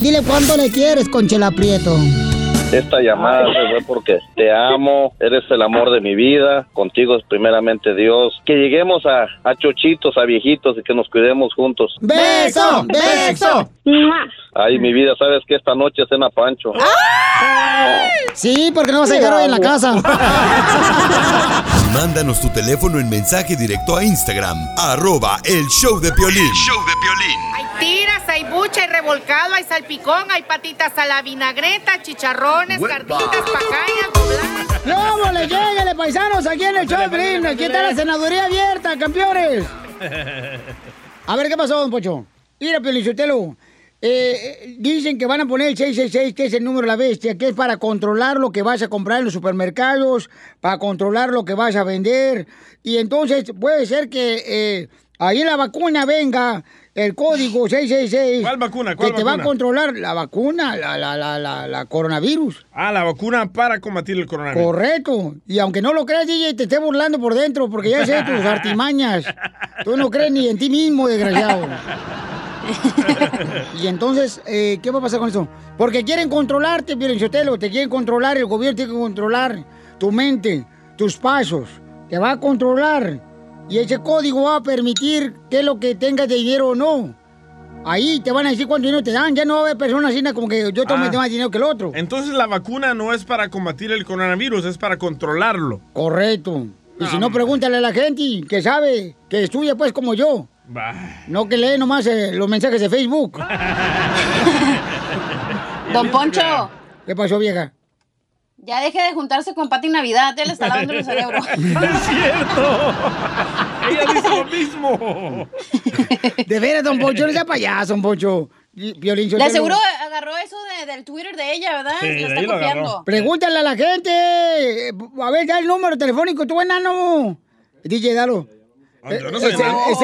Dile cuánto le quieres, Conchela Prieto. Esta llamada fue porque te amo, eres el amor de mi vida, contigo es primeramente Dios. Que lleguemos a, a chochitos, a viejitos y que nos cuidemos juntos. ¡Beso! ¡Beso! Ay, mi vida, sabes que esta noche es cena Pancho. Sí, porque no vas a llegar hoy en la casa. Mándanos tu teléfono en mensaje directo a Instagram, arroba el show de Piolín. show de Piolín. Hay tiras, hay bucha, hay revolcado, hay salpicón, hay patitas a la vinagreta, chicharrones, carnitas, pacayas, dobladas. ¡No, le lléguele, paisanos! Aquí en el show. Aquí está la senaduría abierta, campeones. A ver, ¿qué pasó, don Pocho? Mira, Piolichotelo. Eh, eh, dicen que van a poner el 666, que es el número de la bestia, que es para controlar lo que vas a comprar en los supermercados, para controlar lo que vas a vender. Y entonces puede ser que eh, ahí la vacuna venga el código 666. ¿Cuál vacuna? ¿Cuál que te va a controlar la vacuna, la, la, la, la, la coronavirus. Ah, la vacuna para combatir el coronavirus. Correcto. Y aunque no lo creas, DJ, te esté burlando por dentro, porque ya sé tus artimañas. Tú no crees ni en ti mismo, desgraciado. y entonces, eh, ¿qué va a pasar con eso? Porque quieren controlarte, Sotelo, te quieren controlar, el gobierno tiene que controlar tu mente, tus pasos, te va a controlar. Y ese código va a permitir que lo que tengas de dinero o no. Ahí te van a decir cuánto dinero te dan. Ya no va a haber personas así como que yo tome Ah. más dinero que el otro. Entonces la vacuna no es para combatir el coronavirus, es para controlarlo. Correcto. Y si no, pregúntale a la gente que sabe, que estudia pues como yo. Bah. No que lee nomás eh, los mensajes de Facebook. Don Poncho, ¿Qué pasó, vieja? Ya deje de juntarse con Pati Navidad, él está lavando el cerebro. ¡No es cierto! Ella dice lo mismo. De veras, don Poncho, no sea payaso, don Poncho. Piolín Le aseguro agarró eso de- del Twitter de ella, ¿verdad? Sí, Lo de está lo copiando. Pregúntale a la gente. A ver, da el número telefónico, tú enano. DJ, dalo. Ay, yo no Eh, soy es, el, enano. es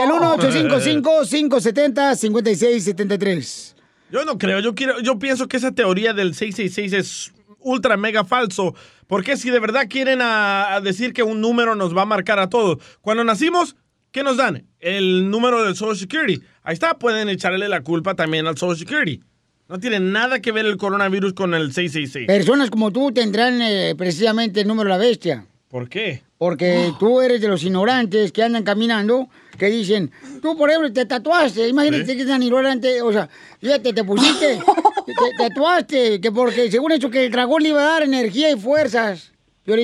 el 1855-570-5673. Yo no creo, yo quiero, yo pienso que esa teoría del 666 es ultra mega falso. Porque si de verdad quieren a, a decir que un número nos va a marcar a todos. Cuando nacimos, ¿qué nos dan? El número del Social Security. Ahí está, pueden echarle la culpa también al Social Security. No tiene nada que ver el coronavirus con el 666. Personas como tú tendrán eh, precisamente el número de la bestia. ¿Por qué? Porque tú eres de los ignorantes que andan caminando, que dicen, tú por ejemplo te tatuaste, imagínate que es tan ignorante, o sea, fíjate, te pusiste, te, te tatuaste, que porque según eso que el dragón le iba a dar energía y fuerzas.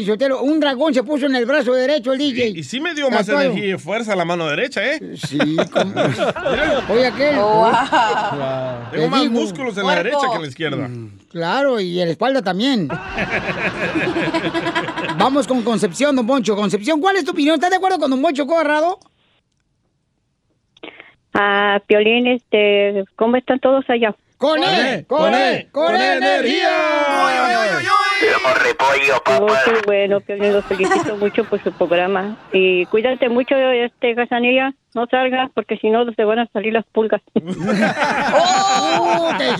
Sotelo, un dragón se puso en el brazo derecho el DJ. Y sí me dio más energía y fuerza la mano derecha, ¿eh? Sí, como... Oye, aquel. Oh, Tengo Te más digo. músculos en la derecha que en la izquierda. Claro, y en la espalda también. Vamos con Concepción, don Poncho. Concepción, ¿cuál es tu opinión? ¿Estás de acuerdo con don Poncho Corrado? Ah, Piolín, este, ¿cómo están todos allá? ¡Con él! ¡Con él! ¡Con energía! Oh, qué bueno, Piolín, los felicito mucho por su programa. Y cuídate mucho, este, Casanilla, no salgas porque si no te van a salir las pulgas. ¡Oh! ¡Te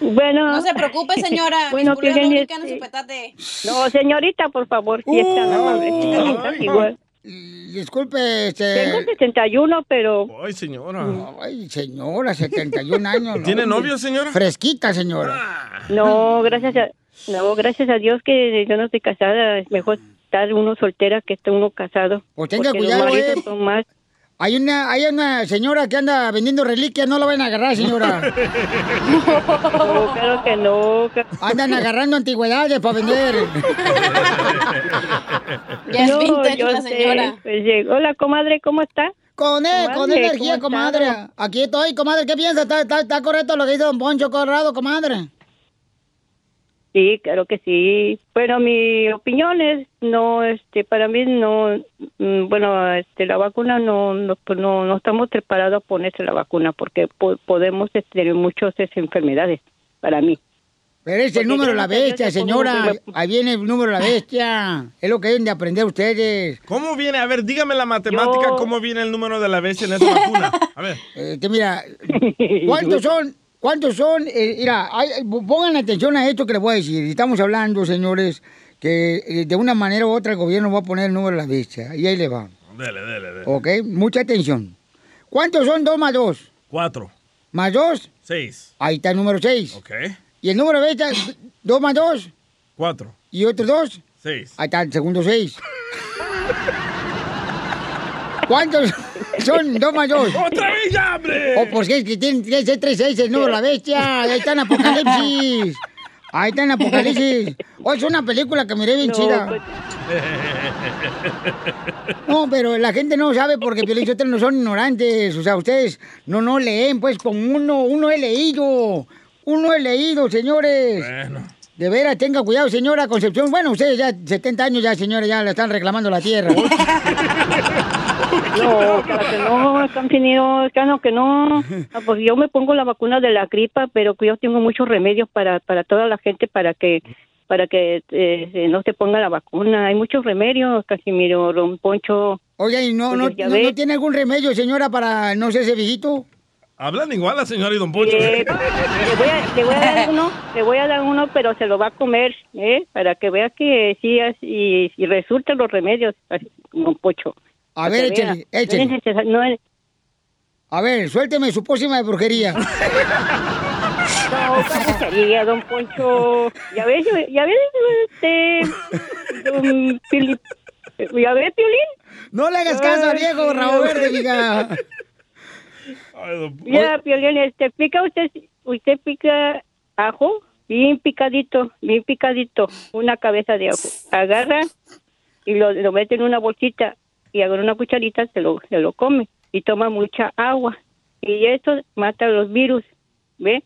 bueno. No se preocupe, señora. Bueno, pulgas no este- su petate. No, señorita, por favor, si es tan amable. señorita, igual. Disculpe, este... Tengo 61, pero Ay, señora. Ay, señora, 71 años. ¿no? ¿Tiene novio, señora? Fresquita, señora. no, gracias a, no, gracias a Dios que yo no estoy casada. Es mejor estar uno soltera que estar uno casado. Pues tenga cuidado, eh. son más Hay una, hay una señora que anda vendiendo reliquias, no la van a agarrar, señora. No, claro que no. Andan agarrando antigüedades para vender. Ya es No, vintage yo la sé, señora. pues, hola, comadre, ¿cómo está? Con él, con Comadre, energía, ¿cómo ha comadre. Aquí estoy, comadre. ¿Qué piensa? ¿Está, está, está correcto lo que dice don Poncho Corrado, comadre? Sí, claro que sí. Bueno, mi opinión es, no, este, para mí no, mm, bueno, este, la vacuna no, no, pues, no, no estamos preparados a ponerse la vacuna porque po- podemos este, tener muchas este, enfermedades, para mí. Pero es el Porque número de la bestia, señora. Ahí viene el número de la bestia. Es lo que deben de aprender ustedes. ¿Cómo viene? A ver, dígame la matemática, Yo- ¿cómo viene el número de la bestia en esa vacuna? A ver. Eh, que mira, ¿cuántos son? ¿Cuántos son? Eh, mira, hay- pongan atención a esto que les voy a decir. Estamos hablando, señores, que eh, de una manera u otra el gobierno va a poner el número de la bestia. Y ahí le va. Dele, dele, dele. ¿Ok? Mucha atención. ¿Cuántos son dos más dos? Cuatro. ¿Más dos? Seis. Ahí está el número seis. Ok. ¿Y el número bestia? ¿Dos más dos? Cuatro. ¿Y otros dos? Seis. Ahí está el segundo seis. ¿Cuántos son dos más dos? ¡Otra vez ya, hombre! O pues es que tiene que ser tres seis el número de la bestia. Ahí está en Apocalipsis. Ahí está en Apocalipsis. Oh, es una película que miré bien No, chida. pues- No, pero la gente no sabe porque Piolín Sotelo no son ignorantes. O sea, ustedes no, no leen, pues, con uno. Uno he leído. Uno he leído, señores. Bueno. De veras, tenga cuidado, señora Concepción. Bueno, ustedes ya 70 años ya, señora, ya le están reclamando la tierra. No, claro que no, Campinero, claro que no. Ah, Pues yo me pongo la vacuna de la gripa, pero que yo tengo muchos remedios para para toda la gente para que para que eh, no se ponga la vacuna. Hay muchos remedios, Casimiro, Don Poncho. Oye, ¿y no, no, Pues no, no tiene algún remedio, señora, para no ser ese viejito? Hablan igual la señora y don Poncho. Eh, le, voy a, le voy a dar uno, le voy a dar uno, pero se lo va a comer, ¿eh? Para que vea que sí, y, y resultan los remedios, Don Poncho. A ver, échale, échale. No es A ver, suélteme su pócima de brujería. No, capuchería, don Poncho. Ya ves, ya ves, este, don Pili- ya ves, Piolín. No le hagas caso a viejo rabo verde, diga. Ya, Piolín, este, pica usted, usted pica ajo, bien picadito, bien picadito, una cabeza de ajo. Agarra y lo, lo mete en una bolsita y agarra una cucharita, se lo, se lo come y toma mucha agua. Y esto mata los virus, ¿ve?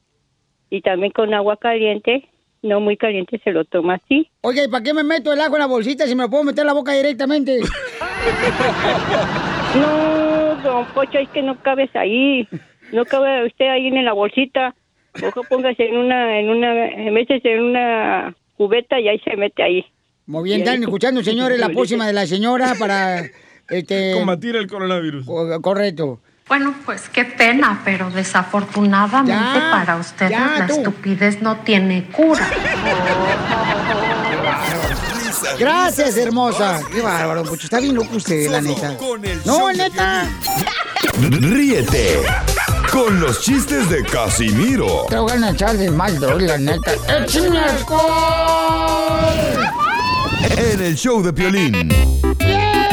Y también con agua caliente, no muy caliente, se lo toma así. Oye, ¿y para qué me meto el ajo en la bolsita si me lo puedo meter en la boca directamente? No, don Pocho, es que no cabes ahí. No cabe usted ahí en la bolsita. Mejor póngase en una, en una, métese en una cubeta y ahí se mete ahí. Muy bien, están escuchando, señores, la pócima de la señora para... Este, Combatir el coronavirus. co- correcto. Bueno, pues qué pena, pero desafortunadamente Ya, para ustedes ya, la tú. estupidez no tiene cura. Gracias, hermosa. Qué bárbaro, Pucho. Está bien loco usted, la neta. No, neta. Ríete con los chistes de Casimiro Te voy a echar de mal, la neta. ¡Échame alcohol! en el show de Piolín. ¡Échale,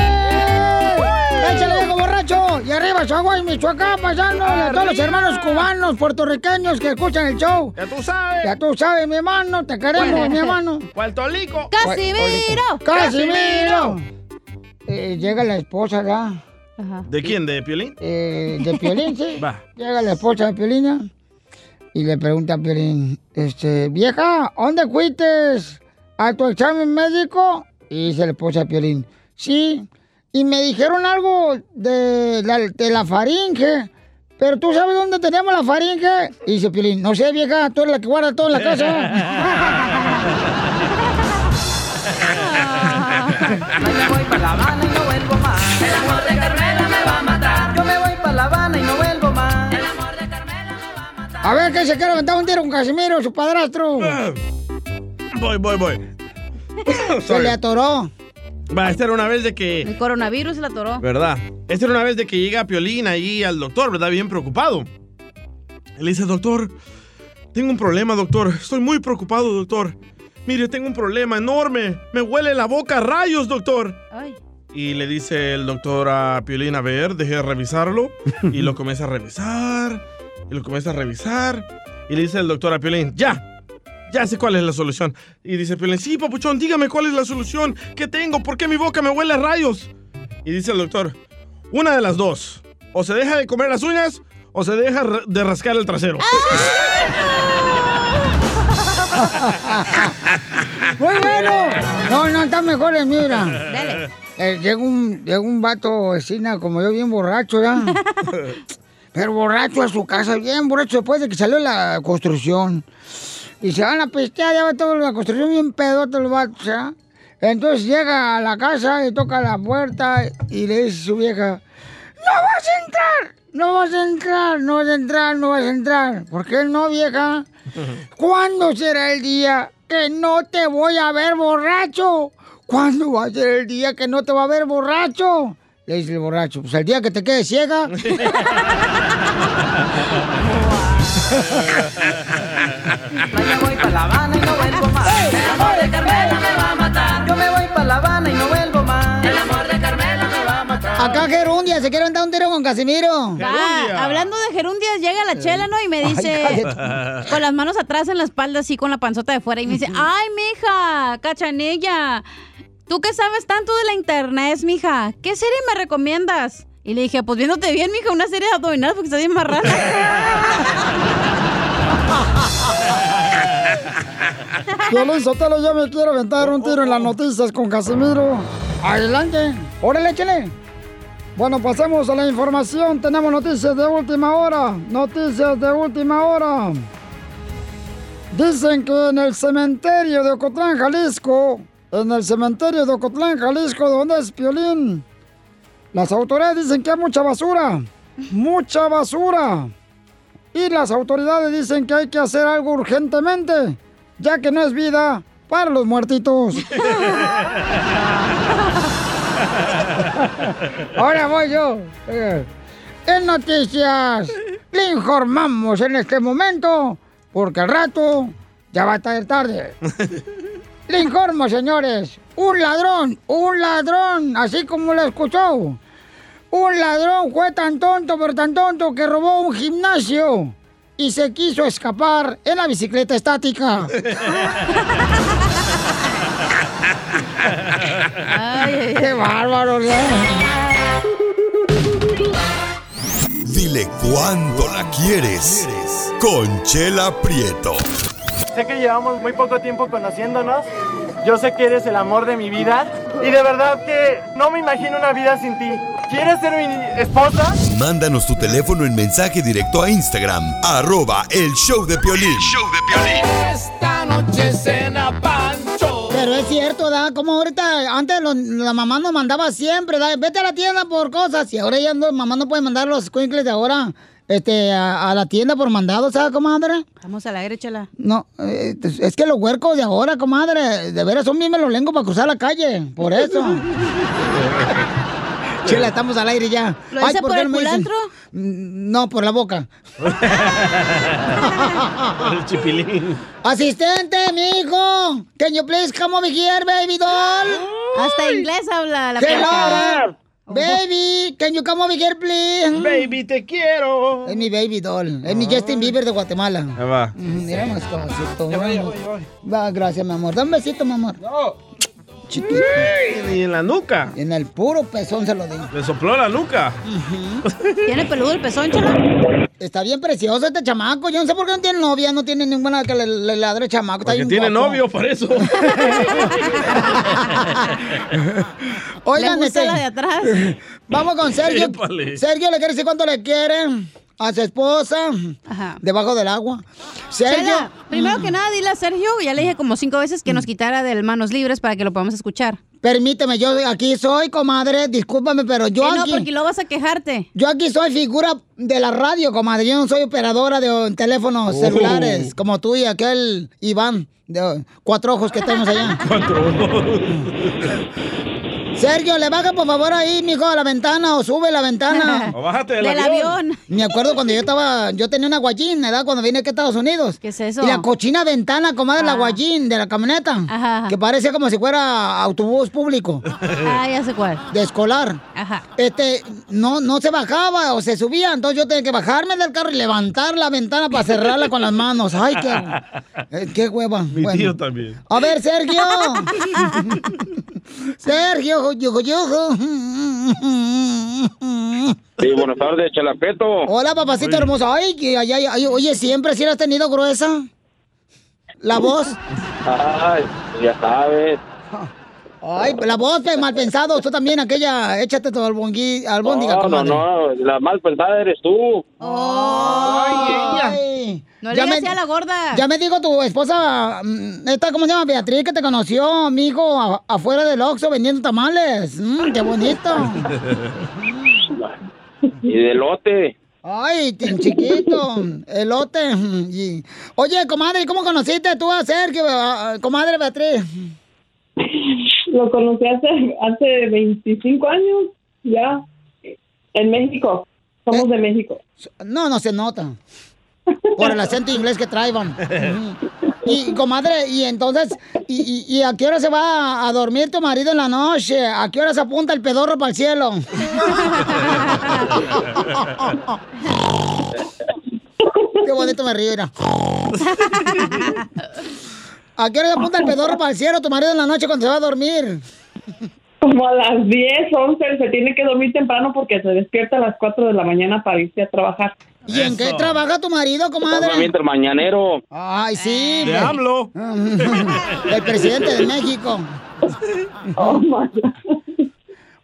Y arriba, Chihuahua, Michoacán, pasando. Y a todos los hermanos cubanos, puertorriqueños que escuchan el show. Ya tú sabes. Ya tú sabes, mi hermano, te queremos, mi hermano. Puerto Rico. ¡Casimiro! ¡Casimiro! Eh, llega la esposa, ¿verdad? Ajá. ¿De quién? ¿De Piolín? Eh, de Piolín, sí. Va. Llega la esposa de Piolín ¿ya? y le pregunta a Piolín, este, vieja, ¿dónde fuiste a tu examen médico? Y dice la esposa de Piolín, sí, y me dijeron algo de la, de la faringe, pero ¿tú sabes dónde tenemos la faringe? Y dice Piolín, no sé, vieja, tú eres la que guarda todo en la casa. Me voy para La Habana y no vuelvo más. El amor de Carmela me va a matar. Yo me voy para La Habana y no vuelvo más. El amor de Carmela me va a matar. A ver, que se quiere aventar un tiro con Casimiro, su padrastro. Voy, voy, voy. Se le atoró. Va, esta era una vez de El que... coronavirus la atoró. ¿Verdad? Esta era una vez de que llega Piolín ahí al doctor, ¿verdad? Bien preocupado. Él dice, doctor, tengo un problema, doctor. Estoy muy preocupado, doctor. Mire, tengo un problema enorme. Me huele la boca a rayos, doctor. Ay. Y le dice el doctor a Piolín, a ver, deje de revisarlo. Y lo comienza a revisar. Y lo comienza a revisar. Y le dice el doctor a Piolín, ya, ya sé cuál es la solución. Y dice Piolín, sí, papuchón, dígame cuál es la solución. ¿Qué tengo? ¿Por qué mi boca me huele a rayos? Y dice el doctor, una de las dos. O se deja de comer las uñas o se deja de rascar el trasero. ¡Muy bueno! No, no, está mejor mira. Dale. Eh, llega, un, llega un vato vecina como yo, bien borracho, ¿ya? Pero borracho a su casa, bien borracho después de que salió la construcción. Y se van a pistear, ya va toda la construcción bien pedote los vatos, ¿ya? Entonces llega a la casa y toca la puerta y le dice a su vieja, ¡No vas a entrar! ¡No vas a entrar! ¡No vas a entrar! ¡No vas a entrar! ¿Por qué no, vieja? ¿Cuándo será el día que no te voy a ver borracho? ¿Cuándo va a ser el día que no te va a ver borracho? Le dice el borracho, pues el día que te quedes ciega. Yo voy para La Habana y no vuelvo más. El amor de Carmela me va a matar. Yo me voy para La Habana y no vuelvo más. El amor de Carmela me va a matar. Acá Gerundia, se quiere dar un tiro con Casimiro. Va, hablando de gerundias, llega la chela, ¿no? Y me dice, cállate. con las manos atrás en la espalda, así con la panzota de fuera, y me dice, ay, mija, cachanilla, ¿tú qué sabes tanto de la internet, mija? ¿Qué serie me recomiendas? Y le dije, pues viéndote bien, mija, una serie de abdominales porque estás bien marrana. Violín Sotelo, yo me quiero aventar un tiro en las noticias con Casimiro. Adelante. Órale, échale. Bueno, pasemos a la información. Tenemos noticias de última hora. Noticias de última hora. Dicen que en el cementerio de Ocotlán, Jalisco, en el cementerio de Ocotlán, Jalisco, donde es Piolín, las autoridades dicen que hay mucha basura. Mucha basura. Y las autoridades dicen que hay que hacer algo urgentemente, ya que no es vida para los muertitos. Ahora voy yo. Eh, En noticias, le informamos en este momento, porque al rato ya va a estar tarde. Le informo, señores, un ladrón, un ladrón, así como lo escuchó. Un ladrón fue tan tonto, pero tan tonto que robó un gimnasio y se quiso escapar en la bicicleta estática. ¡Qué bárbaro! Dile cuándo la quieres. Conchela Prieto. Sé que llevamos muy poco tiempo conociéndonos. Yo sé que eres el amor de mi vida. Y de verdad que no me imagino una vida sin ti. ¿Quieres ser mi esposa? Mándanos tu teléfono en mensaje directo a Instagram, arroba el show de Piolín. Esta noche cena Pancho. Pero es cierto, ¿da? Como ahorita, antes lo- la mamá nos mandaba siempre, ¿da? Vete a la tienda por cosas. Y ahora ya no, mamá no puede mandar los squinkles de ahora este, a, a la tienda por mandado, ¿sabes, comadre? Vamos al aire, chela. No, eh, es que los huercos de ahora, comadre, de veras son bien melolengos para cruzar la calle, por eso. Chela, estamos al aire ya. ¿Lo dice por el culantro? Mm, No, por la boca. El chipilín. Asistente, mijo. Can you please come over here, baby doll? Hasta inglés habla la Hello. Baby, can you come over here, please? Baby, te quiero. Es mi baby doll. Es mi Justin Bieber de Guatemala. Ahí va. Mm, Mira más voy. Va, gracias, mi amor. Dame un besito, mi amor. No. Chiquito. Y en la nuca. En el puro pezón se lo digo. Le sopló la nuca. ¿Tiene peludo el pezón, chela? Está bien precioso este chamaco. Yo no sé por qué no tiene novia, no tiene ninguna que le, le ladre chamaco. Está Porque bien tiene guapo. novio, por eso. Oigan, Le gusta este, la de atrás. Vamos con Sergio. Épale. Sergio le quiere decir cuánto le quiere a su esposa Ajá. debajo del agua. Sergio. Chela, primero que nada, dile a Sergio, ya le dije como cinco veces que nos quitara del manos libres para que lo podamos escuchar. Permíteme, yo aquí soy, comadre, discúlpame, pero yo no, aquí... porque luego vas a quejarte. Yo aquí soy figura de la radio, comadre. Yo no soy operadora de teléfonos Oh. celulares, como tú y aquel Iván, de cuatro ojos que tenemos allá. Sergio, le baja por favor ahí, mijo, a la ventana o sube la ventana. O bájate del, Del avión. Me acuerdo cuando yo estaba, yo tenía una guayín, ¿verdad? Cuando vine aquí a Estados Unidos. ¿Qué es eso? Y la cochina ventana, comadre, la Ah. guayín de la camioneta. Ajá. Que parece como si fuera autobús público, Ah, ya sé cuál. de escolar. Ajá. Este, no, no se bajaba o se subía, entonces yo tenía que bajarme del carro y levantar la ventana para cerrarla con las manos. Ay, qué, eh, qué hueva. Mi Bueno. tío también. A ver, Sergio. Sergio, yo, yo. Sí, buenas tardes, Chalapeto. Hola, papacito hermoso. Ay, que ay, ay, ay, oye, siempre si la has tenido gruesa. La voz. Ay, ya sabes. Ay, la voz, pe, mal pensado. Tú también, aquella, échate tu albongui, albóndiga, No, no, no, la mal pensada eres tú. Ay, No le ya me- a la gorda. Ya me dijo tu esposa, mm, esta, ¿cómo se llama? Beatriz, que te conoció, amigo, a- afuera del Oxxo vendiendo tamales. Mm, qué bonito. Y de lote. Ay, chiquito, elote. y- Oye, comadre, ¿cómo conociste tú a Sergio, a- a- comadre Beatriz? Lo conocí hace, hace 25 años. Ya. En México. Somos de México. No, no se nota. Por el acento inglés que traían. Y, comadre, y entonces, y, y- y a qué hora se va a dormir tu marido en la noche? ¿A qué hora se apunta el pedorro para el cielo? Qué bonito me río, mira. ¿A qué hora se apunta el pedorro para el cielo tu marido en la noche cuando se va a dormir? Como a las 10, 11 se tiene que dormir temprano porque se despierta a las 4 de la mañana para irse a trabajar. ¿Y en qué trabaja tu marido, comadre? Mientras el mañanero. Ay, sí. De pues. AMLO. El presidente de México.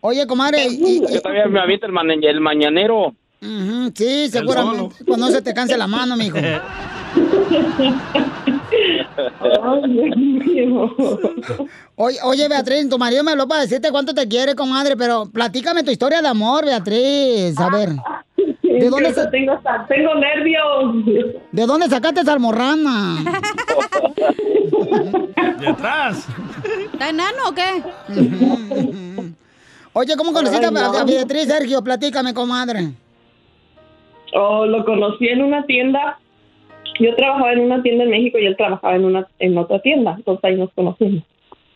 Oye, comadre, y- y- Yo también me aviento el, man- el mañanero. Sí, seguramente. Cuando no se te canse la mano, mijo. Oye, oye, Beatriz, tu marido me habló para decirte cuánto te quiere, comadre, pero platícame tu historia de amor, Beatriz. A ver. ¿De dónde, sa- tengo, tengo nervios. ¿De dónde sacaste esa almorrana? De atrás. ¿Está enano o qué? Oye, ¿cómo conociste Ay, a- no. a Beatriz, Sergio? Platícame, comadre. Oh, lo conocí en una tienda. Yo trabajaba en una tienda en México y él trabajaba en una en otra tienda. Entonces ahí nos conocimos.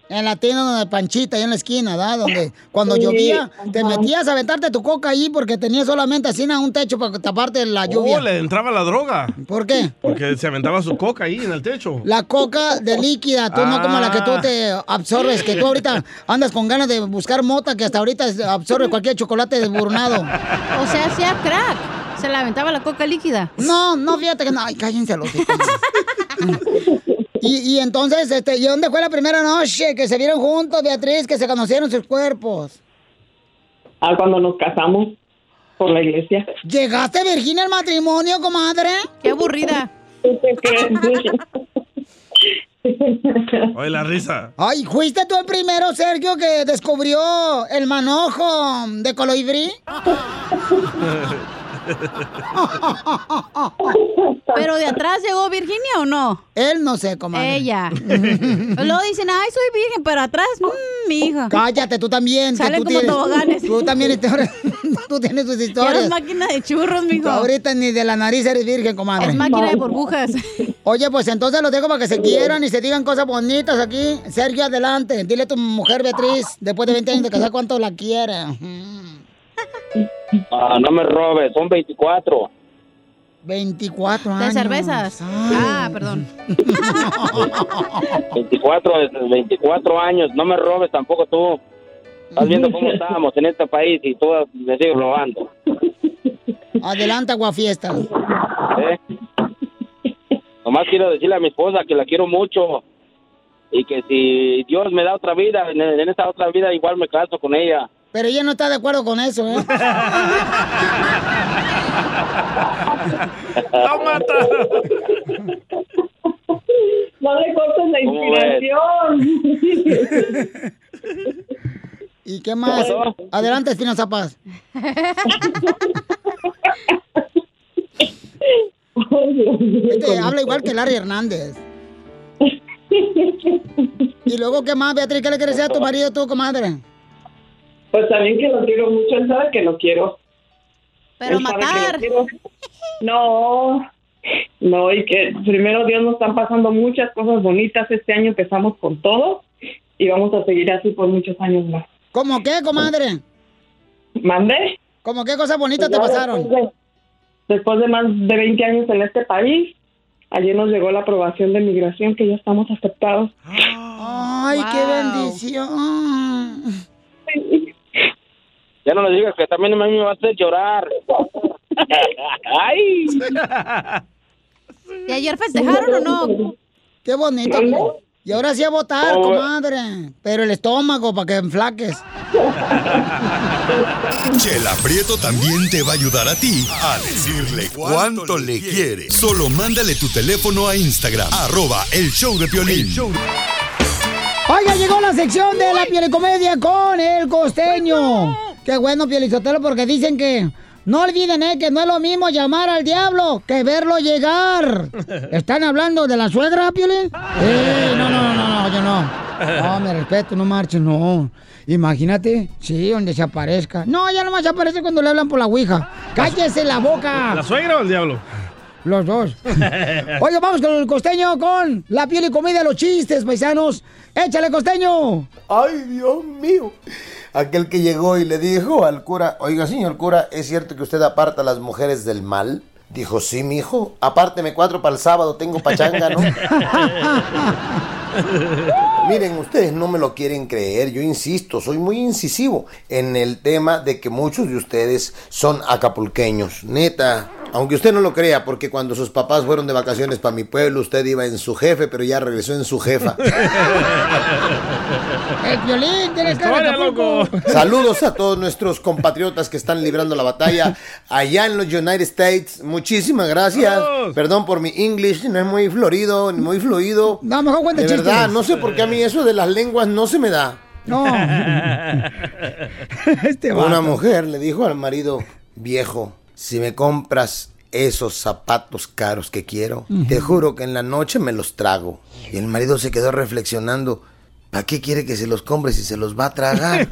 En la tienda donde Panchita, ahí en la esquina, ¿verdad? Donde cuando Sí, llovía, te metías a aventarte tu coca ahí porque tenía solamente así un techo para taparte la lluvia. Oh, le entraba la droga. ¿Por qué? Porque se aventaba su coca ahí en el techo. La coca de líquida, tú no como la que tú te absorbes, que tú ahorita andas con ganas de buscar mota que hasta ahorita absorbe cualquier chocolate desburnado. O sea, hacía crack. Se la aventaba la coca líquida. No, no, fíjate que no. Ay, cállense los hijos. Y, y entonces, este, ¿y dónde fue la primera noche que se vieron juntos, Beatriz, que se conocieron sus cuerpos? Ah, cuando nos casamos por la iglesia. ¿Llegaste Virginia al matrimonio, comadre? Qué aburrida. Oye, la risa. Ay, ¿fuiste tú el primero, Sergio, que descubrió el manojo de colibrí? ¿Pero de atrás llegó Virginia o no? Él no sé, comadre. Ella. Luego dicen, ay, soy virgen, pero atrás, mmm, mi hija. Cállate, tú también. tú como tienes- toboganes. Tú también, tú tienes tus historias. es máquina de churros, mijo. Ahorita ni de la nariz eres virgen, comadre. Es máquina de burbujas. Oye, pues entonces los dejo para que se quieran y se digan cosas bonitas aquí. Sergio, adelante. Dile a tu mujer Beatriz, después de 20 años de casar, cuánto la quiere. Ah, no me robes, son 24. 24 De años. cervezas. Ah, perdón. 24, desde 24 años, no me robes tampoco tú. Estás viendo cómo estamos en este país y tú me sigues robando. Adelante, aguafiestas. ¿eh? Nomás quiero decirle a mi esposa que la quiero mucho y que si Dios me da otra vida, en, en esta otra vida igual me caso con ella. Pero ella no está de acuerdo con eso, ¿eh? ¡Lo mataron! No le cortes la ¿Cómo inspiración. ¿Y qué más? Adelante, Espinoza Paz. Este habla igual que Larry Hernández. Y luego, ¿qué más, Beatriz? ¿Qué le quieres decir a tu marido, tú, comadre? Pues también que lo quiero mucho, él sabe que lo quiero. Pero Él matar. quiero. No, no, y que primero Dios nos están pasando muchas cosas bonitas. Este año empezamos con todo y vamos a seguir así por muchos años más. ¿Cómo qué, comadre? ¿Mande? ¿Cómo qué cosas bonitas te Pues pasaron? Después de, después de más de 20 años en este país, ayer nos llegó la aprobación de migración que ya estamos aceptados. Ay, qué Wow. bendición. Ya no le digas que también a mí me va a hacer llorar. ¡Ay! ¿Y ayer festejaron o no? Qué bonito. Y ahora sí a votar, Oh. comadre. Pero el estómago para que enflaques. Chela Prieto también te va a ayudar a ti a decirle cuánto le quiere. Solo mándale tu teléfono a Instagram, arroba el show de Piolín. Oiga, llegó la sección de la pielicomedia con el costeño. Qué bueno, Pielizotelo, porque dicen que No olviden, eh, que no es lo mismo llamar al diablo que verlo llegar. ¿Están hablando de la suegra, Piolín? Eh, no, no, no, no, yo no. No, me respeto, no marches, no. Imagínate, sí, donde se aparezca. No, ya nomás se aparece cuando le hablan por la ouija. ¡Cállese la boca! ¿La suegra o el diablo? Los dos. Oye, vamos con el costeño, con la piel y comida, los chistes, paisanos. ¡Échale, costeño! ¡Ay, Dios mío! Aquel que llegó y le dijo al cura, oiga, señor cura, ¿es cierto que usted aparta a las mujeres del mal? Dijo, sí, mijo, apárteme cuatro para el sábado, tengo pachanga, ¿no? Miren, ustedes no me lo quieren creer, yo insisto, soy muy incisivo en el tema de que muchos de ustedes son acapulqueños, neta. Aunque usted no lo crea, porque cuando sus papás fueron de vacaciones para mi pueblo, usted iba en su jefe, pero ya regresó en su jefa. ¡El violín! ¡Tienes cara Acapulco! Saludos a todos nuestros compatriotas que están librando la batalla allá en los United States. Muchísimas gracias. Perdón por mi English, no es muy florido, ni muy fluido. No, mejor cuenta De chistes. verdad, no sé por qué a mí eso de las lenguas no se me da. No. este Una mujer le dijo al marido, viejo, si me compras esos zapatos caros que quiero, te juro que en la noche me los trago. Y el marido se quedó reflexionando, ¿para qué quiere que se los compre si se los va a tragar?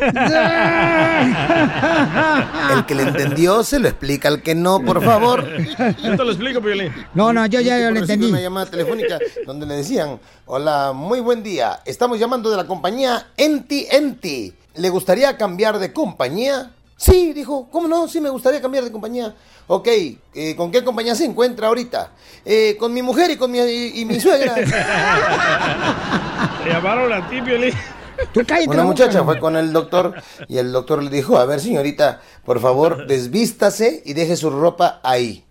El que le entendió se lo explica al que no, por favor. Yo te lo explico, Piolín. No, no, yo ya Yo lo recibí entendí. una llamada telefónica donde le decían, hola, muy buen día, estamos llamando de la compañía Enti Enti. ¿Le gustaría cambiar de compañía? Sí, dijo, ¿cómo no? Sí, me gustaría cambiar de compañía. Ok, eh, ¿con qué compañía se encuentra ahorita? "Eh, con mi mujer y con mi, y, y mi suegra. Le llamaron a ti, Piolín. Una muchacha fue con el doctor y el doctor le dijo, a ver señorita, por favor, desvístase y deje su ropa ahí.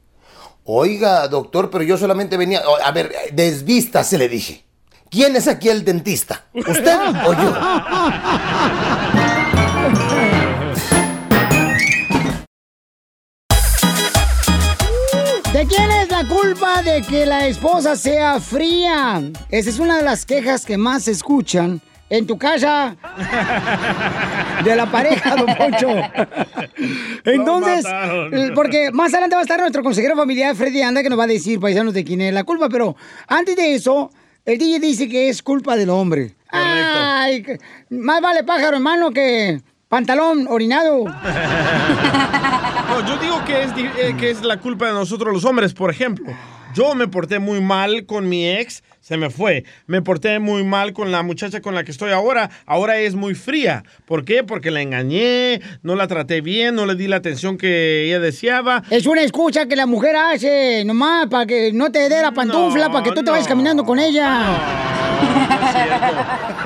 Oiga, doctor, pero yo solamente venía... A ver, desvístase, le dije. ¿Quién es aquí el dentista? ¿Usted o yo? ¿De quién es la culpa de que la esposa sea fría? Esa es una de las quejas que más se escuchan en tu casa de la pareja, don Poncho. Entonces, eh, porque más adelante va a estar nuestro consejero familiar, Freddy Anda, que nos va a decir, paisanos, de quién es la culpa. Pero antes de eso, el DJ dice que es culpa del hombre. Ay, que- más vale pájaro en mano que pantalón orinado. No, yo digo que es, eh, que es la culpa de nosotros los hombres. Por ejemplo, yo me porté muy mal con mi ex, se me fue. Me porté muy mal con la muchacha con la que estoy ahora, ahora es muy fría. ¿Por qué? Porque la engañé, no la traté bien, no le di la atención que ella deseaba. Es una excusa que la mujer hace, nomás, para que no te dé la pantufla, para que tú te vayas caminando con ella.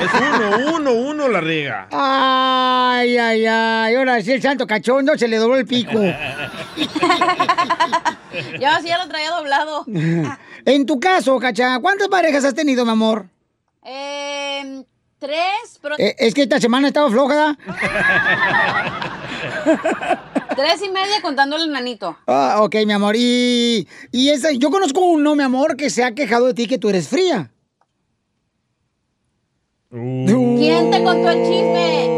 Es uno, uno, uno la riega. Ay, ay, ay. Ahora sí, el santo cachondo se le dobló el pico. Yo sí ya lo traía doblado. En tu caso, Cacha, ¿cuántas parejas has tenido, mi amor? Eh, tres, pero Eh, es que esta semana estaba floja. tres y media contando el nanito. Ah, ok, mi amor. Y, y esa, yo conozco uno, mi amor, que se ha quejado de ti que tú eres fría. ¿Quién te contó el chisme?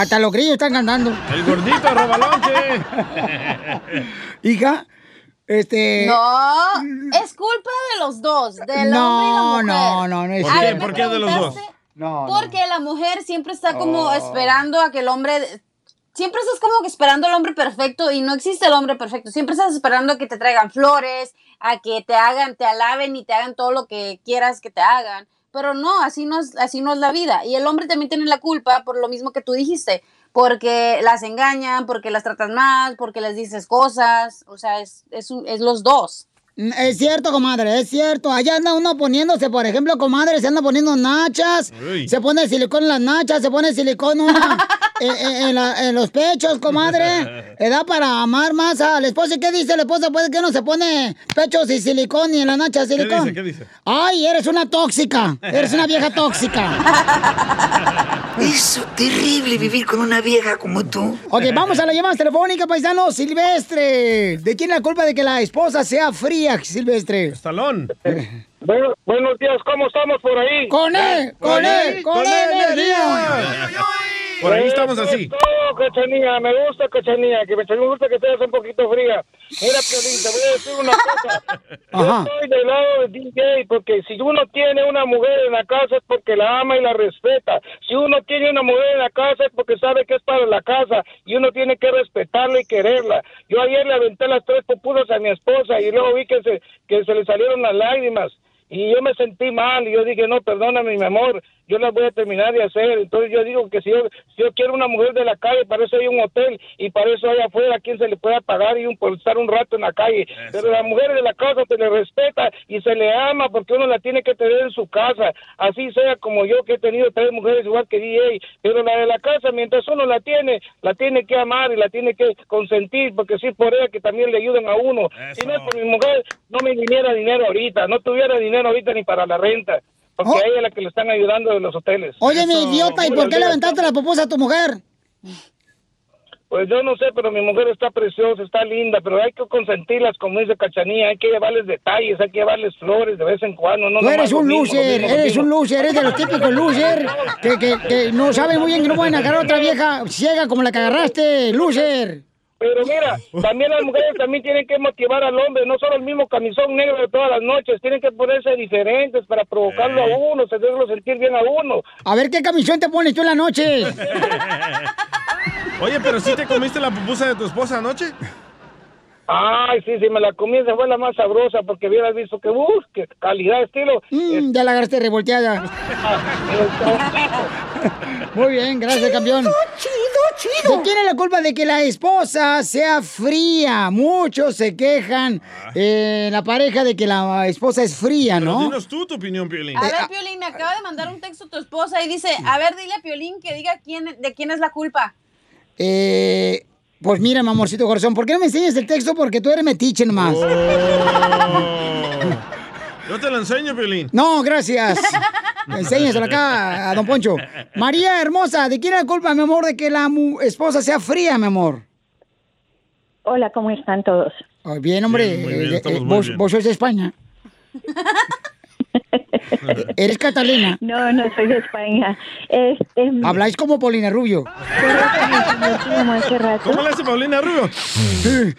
Hasta los grillos están cantando. El gordito robalonche. Hija, este... No, es culpa de los dos, del No, hombre y la mujer. no, no, no es ver, me ¿Por qué de los dos? No, Porque la mujer siempre está como Oh. esperando a que el hombre... Siempre estás como que esperando al hombre perfecto y no existe el hombre perfecto. Siempre estás esperando a que te traigan flores, a que te hagan, te alaben y te hagan todo lo que quieras que te hagan. Pero no, así no es, así no es la vida. Y el hombre también tiene la culpa por lo mismo que tú dijiste. Porque las engañan, porque las tratan mal, porque les dices cosas. O sea, es, es, un- es los dos. Mm, Es cierto, comadre, es cierto. Allá anda uno poniéndose, por ejemplo, comadre, se anda poniendo nachas, Uy. se pone silicón en las nachas, se pone silicón una, en, en- en la- en los pechos, comadre. Le da para amar más al esposo. ¿Y qué dice la esposa? Pues que no se pone pechos y silicón y en la nacha ¿Qué silicón. dice? ¿Qué dice? Ay, eres una tóxica, eres una vieja tóxica. Es terrible vivir con una vieja como tú. Ok, vamos a la llamada telefónica, paisano. Silvestre. ¿De quién la culpa de que la esposa sea fría, Silvestre? Estalón. Bueno, buenos días, ¿cómo estamos por ahí? Con él, con él, con él, energía. Por ahí estamos así. No, cachanilla, me gusta, cachanilla, que me, me gusta que seas un poquito fría. Mira, Piolín, te voy a decir una cosa. Ajá. Yo estoy del lado de DJ porque si uno tiene una mujer en la casa es porque la ama y la respeta. Si uno tiene una mujer en la casa es porque sabe que es para la casa y uno tiene que respetarla y quererla. Yo ayer le aventé las tres pupusas a mi esposa y luego vi que se, que se le salieron las lágrimas. Y yo me sentí mal y yo dije, no, perdóname, mi amor, yo las voy a terminar de hacer. Entonces yo digo que si yo, si yo quiero una mujer de la calle, para eso hay un hotel y para eso hay afuera quien se le pueda pagar y un, por estar un rato en la calle. Pero la mujer de la casa se le respeta y se le ama porque uno la tiene que tener en su casa. Así sea como yo que he tenido tres mujeres igual que DJ. Pero la de la casa, mientras uno la tiene, la tiene que amar y la tiene que consentir porque sí por ella que también le ayuden a uno. Si no es por mi mujer, no me viniera dinero ahorita, no tuviera dinero ahorita ni para la renta. Porque a ella es la que le están ayudando de los hoteles. Oye, mi idiota, ¿y por qué le aventaste la pupusa a tu mujer? Pues yo no sé, pero mi mujer está preciosa, está linda, pero hay que consentirlas, como dice Cachanía, hay que llevarles detalles, hay que llevarles flores de vez en cuando. No Tú eres un mismo, lo loser, mismo, eres un loser, eres de los típicos loser que, que, que no saben muy bien que no pueden agarrar a otra vieja ciega como la que agarraste, loser. Pero mira, también las mujeres también tienen que motivar al hombre, no solo el mismo camisón negro de todas las noches, tienen que ponerse diferentes para provocarlo a uno, hacerlo sentir bien a uno. A ver qué camisón te pones tú en la noche. Oye, pero si te comiste la pupusa de tu esposa anoche. Ay, sí, sí, me la comí, esa fue la más sabrosa, porque hubieras visto que, uff, qué calidad, estilo. Mm, ya la agarraste revolteada. Muy bien, gracias, campeón. chido, chido. ¿De quién es la culpa de que la esposa sea fría? Muchos se quejan eh, la pareja de que la esposa es fría, Pero ¿no? dinos tú tu opinión, Piolín. A ver, Piolín, me acaba de mandar un texto tu esposa y dice, a ver, dile a Piolín que diga quién, de quién es la culpa. Eh, pues mira, mi amorcito corazón, ¿por qué no me enseñas el texto? Porque tú eres metiche nomás. Yo te lo enseño, Piolín. No, gracias. Enséñaselo acá a don Poncho. María hermosa, ¿de quién es la culpa, mi amor, de que la mu- esposa sea fría, mi amor? Hola, ¿cómo están todos? Bien, hombre. Bien, muy bien, eh, eh, muy vos, bien. vos sos de España. ¿Eres Catalina? No, no soy de España. Este, Habláis como Paulina Rubio. ¿Cómo le hace Paulina Rubio?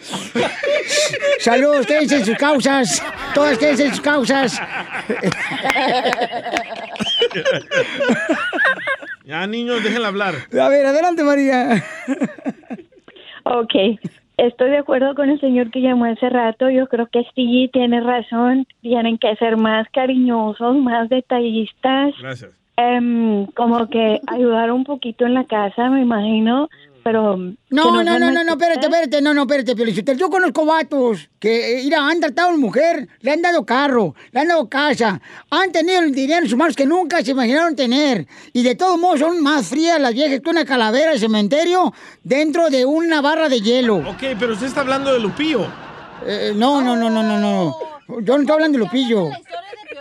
Saludos, quédense en sus causas. Todas quédense en sus causas. Ya, niños, déjenla hablar. A ver, adelante, María. Ok, estoy de acuerdo con el señor que llamó hace rato. Yo creo que sí tiene razón. Tienen que ser más cariñosos, más detallistas. Gracias. Em, como que ayudar un poquito en la casa, me imagino. Pero. No, no, no, no, no, espérate, machistas. espérate, no, no, espérate, Piolichotel. Yo conozco vatos que, eh, mira, han tratado a una mujer, le han dado carro, le han dado casa, han tenido el dinero en sus manos que nunca se imaginaron tener. Y de todos modos son más frías las viejas que una calavera de cementerio dentro de una barra de hielo. Ok, pero usted está hablando de Lupillo. Eh, no, no, no, no, no, no. Yo no estoy hablando de Lupillo.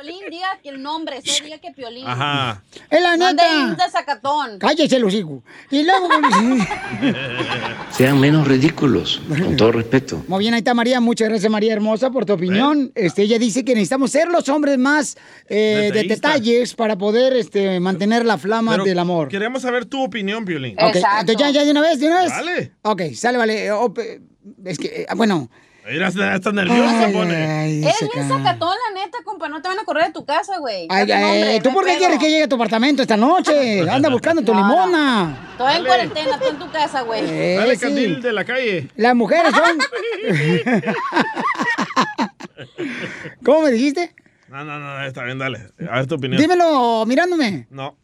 Piolín, diga que el nombre, se diga que Piolín. Ajá. Es la No ande neta. ahí de sacatón. Cállese, los hijos. Y luego... Sean menos ridículos, con todo respeto. Muy bien, ahí está María. Muchas gracias, María Hermosa, por tu opinión. Este, ella dice que necesitamos ser los hombres más eh, de detalles para poder este, mantener la flama Pero del amor. Queremos saber tu opinión, Piolín. Ok, entonces ya, ya de una vez, de una vez. Dale. Ok, sale, vale. Oh, pe- es que, eh, bueno. Mira, está, nerviosa, Ay, pone. ay, se bien ca- sacatón, la neta, compa. No te van a correr de tu casa, güey. Ay, ay, ¿Tú por qué quieres que llegue a tu apartamento esta noche? Anda buscando tu No, no. limona. Estoy en cuarentena, estoy en tu casa, güey. Eh, Dale, sí. Candil de la calle. Las mujeres son... ¿Cómo me dijiste? No, no, no, está bien, dale. A ver tu opinión. Dímelo mirándome. No.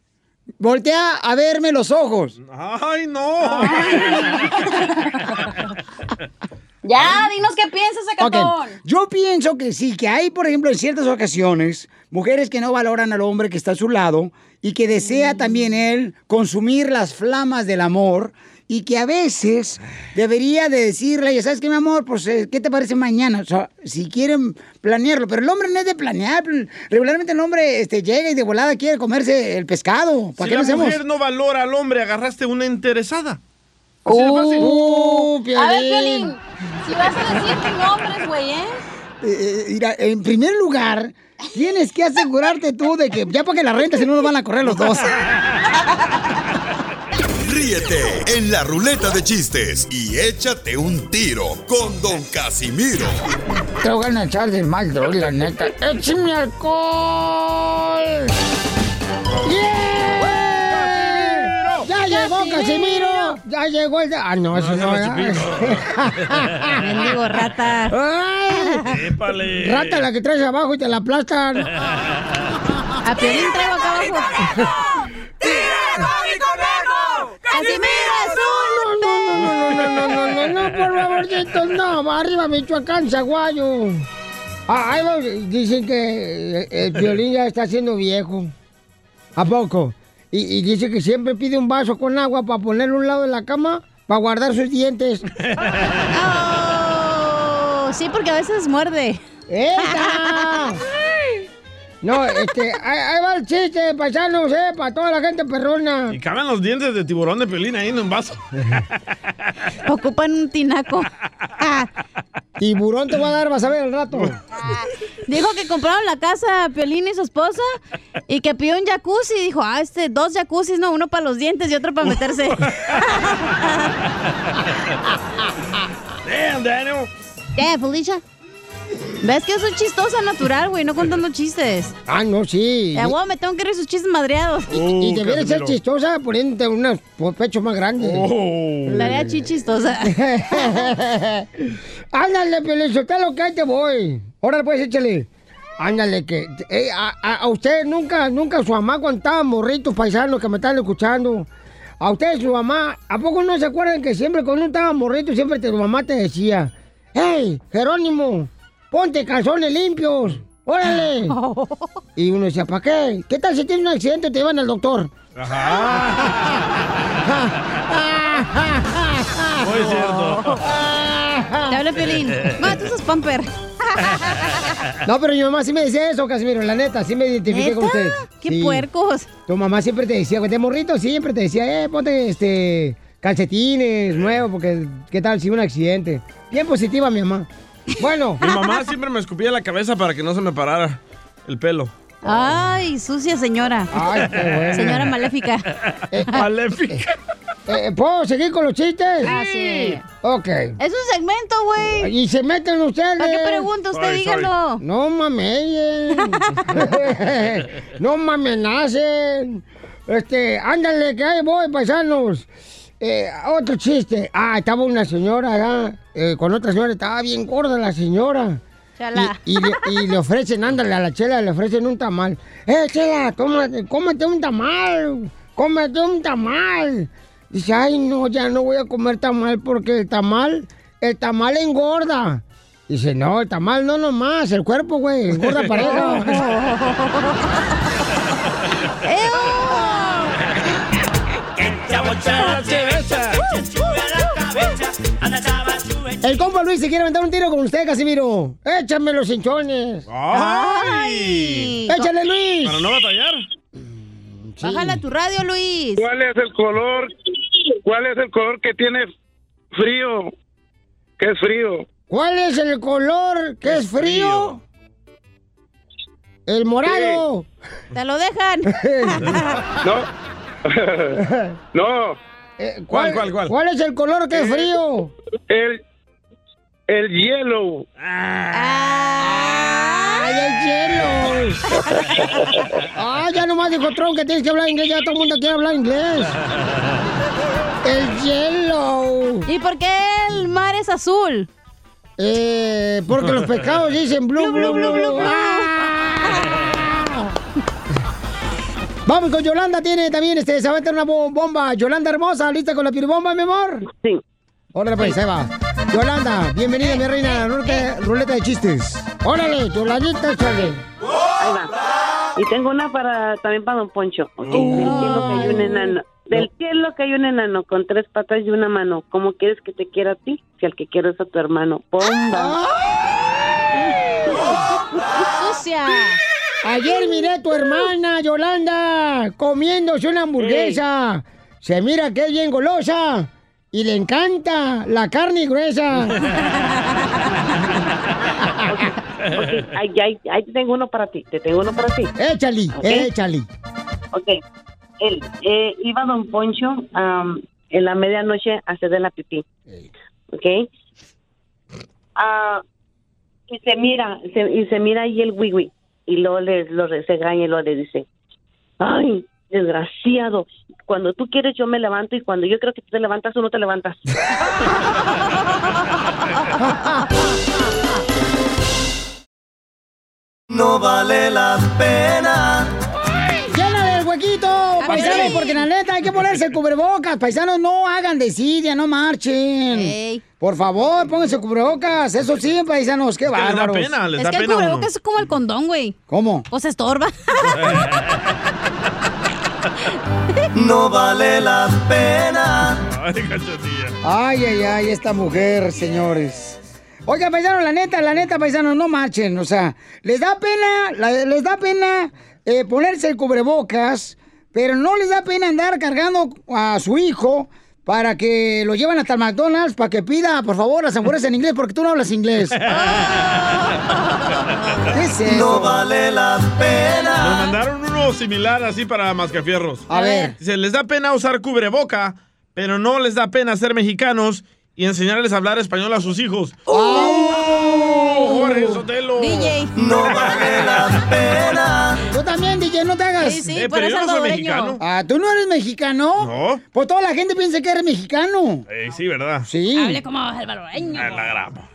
Voltea a verme los ojos. ¡Ay, no! Ya, dinos qué piensas, Ok, sacatón. Yo pienso que sí, que hay, por ejemplo, en ciertas ocasiones, mujeres que no valoran al hombre que está a su lado y que desea también él consumir las flamas del amor y que a veces debería de decirle, ya sabes qué, mi amor, pues, eh, ¿qué te parece mañana? O sea, si quieren planearlo, pero el hombre no es de planear. Regularmente el hombre este, llega y de volada quiere comerse el pescado. ¿Para Si qué la hacemos? mujer no valora al hombre, agarraste una interesada. Así de fácil. Uh, A ver, Piolín. Si vas a decir tu nombre, güey, ¿eh? Eh, eh, mira, en primer lugar, tienes que asegurarte tú de que ya para que la renta, si no nos van a correr los dos. Ríete en la ruleta de chistes y échate un tiro con Don Casimiro. Te voy a echar de mal, droga, la neta. ¡Échame alcohol! ¡Yeah! ¡Ya llegó Casimiro! ¡Ya llegó el... de- Ah, no, eso no. Mendigo rata. ¡Ay! Épale. Rata la que traes abajo y te la aplastan. A Piolín traigo acá abajo. ¡Casimiro es un No, no, no, no, no, no, no, por favorcito, no. Arriba Michoacán, Zaguayo. Ah, ahí va, dicen que eh, el violín ya está siendo viejo. ¿A poco? Y, y dice que siempre pide un vaso con agua para ponerlo a un lado de la cama para guardar sus dientes. Oh, sí, porque a veces muerde. No, este, ahí, ahí va el chiste, paisanos, eh, para toda la gente perrona. Y caben los dientes de tiburón de pelín ahí en un vaso. Ocupan un tinaco. Tiburón te va a dar, vas a ver al rato. Dijo que compraron la casa Piolín y su esposa y que pidió un jacuzzi. Dijo, ah, este, dos jacuzzis, no, uno para los dientes y otro para meterse. Damn, Daniel. Eh, Felicia. ¿Ves que soy chistosa natural, güey? No contando chistes. Ah, no, sí. Eh, me tengo que reír sus chistes madreados. Y debería ser chistosa poniéndote unos pechos más grandes. La haría chichistosa. Ándale, Pelizotelo, que ahí te voy. Órale, pues, échale. Ándale, que eh, a, a- usted nunca, nunca su mamá cuando estaban morritos paisanos que me están escuchando. A usted su mamá, ¿a poco no se acuerdan que siempre cuando uno estaba morrito, siempre tu mamá te decía, hey, Jerónimo, ponte calzones limpios, órale. Y uno decía, ¿para qué? ¿Qué tal si tienes un accidente y te llevan al doctor? Muy cierto. Te habla Piolín. No, tú sos pamper. No, pero mi mamá sí me decía eso, Casimiro, la neta, sí me identifiqué con ¿Neta? usted. ¡Qué Sí. puercos! Tu mamá siempre te decía, de morrito siempre te decía, eh, ponte este calcetines nuevos, porque qué tal si un accidente. Bien positiva mi mamá. Bueno. Mi mamá siempre me escupía la cabeza para que no se me parara el pelo. Ay, sucia señora. Ay, qué bueno. Señora maléfica. Maléfica. Eh, ¿Puedo seguir con los chistes? Ah, sí. Ok. Es un segmento, güey. Y se meten ustedes. ¿Para qué pregunta usted? Sorry, sorry. Dígalo. No mamen. no me amenacen. Este, ándale, que ahí voy, paisanos. Eh, otro chiste. Ah, estaba una señora eh, con otra señora, estaba bien gorda la señora. Chala. Y, y le, y le ofrecen, ándale, a la chela le ofrecen un tamal. ¡Eh, chela, tómate, cómete un tamal! ¡Cómete un tamal! Dice, ay, no, ya no voy a comer tamal porque el tamal, el tamal engorda. Dice, no, el tamal no nomás, el cuerpo, güey, engorda pareja. El compa Luis se quiere aventar un tiro con usted, Casimiro. Échame los hinchones. ¡Ay! ¡Échale, Luis! Para no batallar. Bájala tu radio, Luis. ¿Cuál es el color? ¿Cuál es el color que tiene frío? ¿Qué es frío? ¿Cuál es el color que es frío? El morado. Te lo dejan. No. no. Eh, ¿Cuál, cuál, cuál? ¿Cuál es el color que es frío? El el hielo. ¡Ay, el hielo! ¡Ah, ya nomás dijo Tron que tienes que hablar inglés! Ya todo el mundo quiere hablar inglés. ¡El hielo! ¿Y por qué el mar es azul? Eh, porque los pescados dicen blue, blue, blue, blue. ¡Ah! Vamos con Yolanda, tiene también, este, se va a meter una bo- bomba. Yolanda hermosa, ¿lista con la piribomba, mi amor? Sí. Órale, pues, ahí va. Yolanda, bienvenida, mi reina, a la ruleta, ruleta de chistes. Órale, Yolandita, échale. Ahí va. Y tengo una para también para Don Poncho. Ok, Del cielo cayó un enano. Del cielo cayó un enano con tres patas y una mano. ¿Cómo quieres que te quiera a ti? Si al que quiero es a tu hermano. ¡Bomba! ¡Sucia! Ayer miré a tu hermana, Yolanda, comiéndose una hamburguesa. Se mira que es bien golosa y le encanta la carne gruesa. Ok, ahí, ahí, ahí te tengo uno para ti. Te tengo uno para ti. échale, Ok. échale. Ok. él, eh, iba don Poncho am, en la medianoche a hacer de la pipí. ¿Ok? Ah, y se mira, se- y se mira ahí el wiwi. Y luego le, lo se regaña y luego le dice, ay, desgraciado, cuando tú quieres yo me levanto y cuando yo creo que tú te levantas, tú no te levantas. No vale la pena. ¡Llénale el huequito, paisanos! Porque la neta hay que ponerse el cubrebocas. Paisanos, no hagan desidia, no marchen. Por favor, pónganse cubrebocas. Eso sí, paisanos, qué Es que les da bárbaros. pena, les Es da que el pena a uno. cubrebocas es como el condón, güey. ¿Cómo? O se estorba. No vale la pena. Ay. Ay, ay, ay, esta mujer, señores. Oiga, paisanos, la neta, la neta, paisanos, no marchen. O sea, les da pena, la- les da pena eh, ponerse el cubrebocas, pero no les da pena andar cargando a su hijo para que lo lleven hasta el McDonald's para que pida, por favor, las hamburguesas en inglés, porque tú no hablas inglés. ¿Qué es eso? No vale la Nos pena. mandaron uno similar así para mascafierros. A ver. Dice, les da pena usar cubreboca, pero no les da pena ser mexicanos y enseñarles a hablar español a sus hijos. ¡Oh! Jorge Sotelo. DJ. No vale la pena. Tú también, DJ, no te hagas. Sí, sí, Eh, pero pero yo no soy salvadoreño. mexicano. Ah, ¿tú no eres mexicano? No. Pues toda la gente piensa que eres mexicano. Eh, sí, ¿verdad? Sí. Hable como salvadoreño. Ah, la grabo.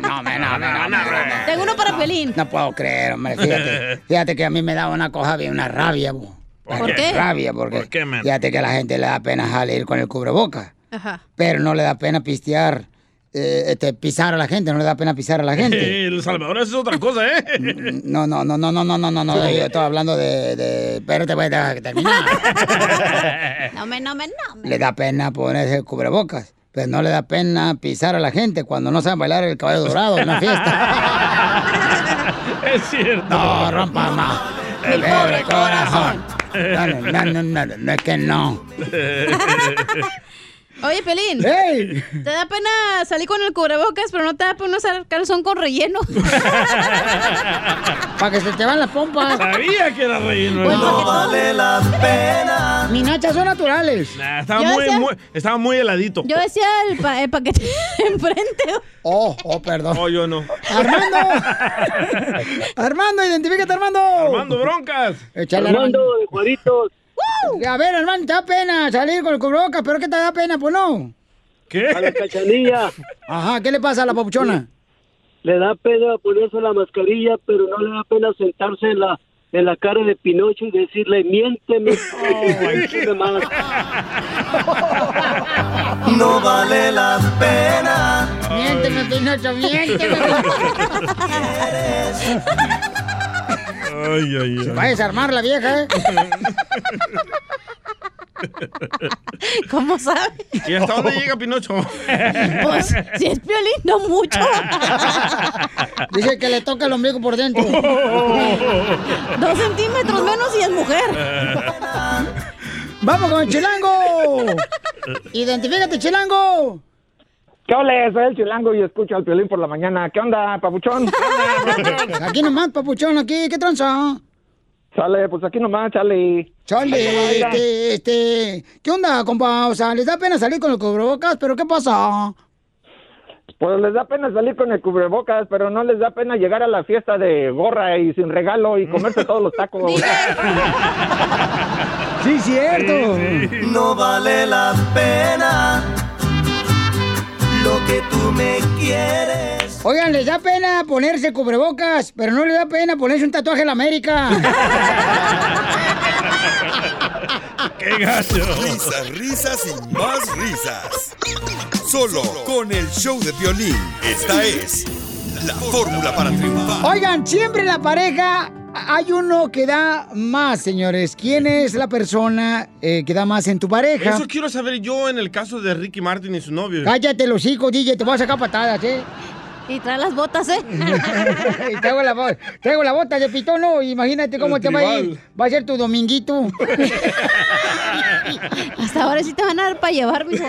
No, me, no, me, no, no, me. Tengo uno para Pelín. No puedo creer, hombre. Fíjate, fíjate que a mí me da una cosa bien, una rabia, bo. ¿Por qué? Rabia, porque ¿Por qué, fíjate que a la gente le da pena salir con el cubreboca, Ajá. pero no le da pena pistear, eh, este, pisar a la gente, no le da pena pisar a la gente. Eh, el Salvador es otra cosa, ¿eh? No, no, no, no, no, no, no, no, no, yo estoy hablando de, de... Espérate, voy a terminar. No me, no me, no me. Le da pena ponerse el cubrebocas, pero no le da pena pisar a la gente cuando no saben bailar el caballo dorado en una fiesta. es cierto. No, rompa más. El pobre corazón. No, no, no, no, no, no, es que no. Oye, Pelín. ¡Ey! ¿Te da pena salir con el cubrebocas, pero no te da pena usar calzón con relleno? Para que se te van las pompas. Sabía que era relleno. Pues, ¿no? ¿para qué No vale la pena. Mis nachas son naturales. Nah, estaba, muy, decía- muy- estaba muy heladito. Yo decía el, pa- el paquete enfrente. Oh, oh, perdón. Oh, yo no. Armando. Armando, identifícate, Armando. Armando Broncas. Échale, Armando de Juaritos. A ver, hermano, te da pena salir con el cubrebocas, pero ¿qué te da pena? Pues no. A la ¿Qué? cachanilla Ajá, ¿qué le pasa a la papuchona? le da pena ponerse la mascarilla, pero no le da pena sentarse en la en la cara de Pinocho y decirle, miénteme, más. No vale la pena. Miénteme, Pinocho, miénteme. Ay, ay, Va a desarmar la vieja, ¿eh? ¿Cómo sabe? ¿Y hasta dónde llega Pinocho? Pues, si es Piolín, no mucho. Dice que le toca el ombligo por dentro. Dos centímetros menos y es mujer. ¡Vamos con el chilango! ¡Identifícate, chilango! ¿Qué ole? Soy el chilango y escucho al violín por la mañana. ¿Qué onda, papuchón? Aquí nomás, papuchón, aquí, ¿qué tranza? Sale, pues aquí nomás, chale. Chale, este, este, ¿qué onda, compa? O sea, les da pena salir con el cubrebocas, pero ¿qué pasa? Pues les da pena salir con el cubrebocas, pero no les da pena llegar a la fiesta de gorra y sin regalo y comerse todos los tacos. Sí, cierto. No vale la pena. Lo que tú me quieres. Oigan, les da pena ponerse cubrebocas, pero no les da pena ponerse un tatuaje en la América. ¡Qué gacho! Risas, risas y más risas. Solo con el show de violín. Esta es la fórmula para triunfar. Oigan, siempre la pareja hay uno que da más, señores. ¿Quién es la persona eh, que da más en tu pareja? Eso quiero saber yo en el caso de Ricky Martin y su novio. Cállate los hijos, DJ, te voy a sacar patadas, ¿eh? Y trae las botas, ¿eh? Y traigo la, traigo la bota de pitono, imagínate cómo El te va a ir. Va a ser tu dominguito. Hasta ahora sí te van a dar para llevar, mijo.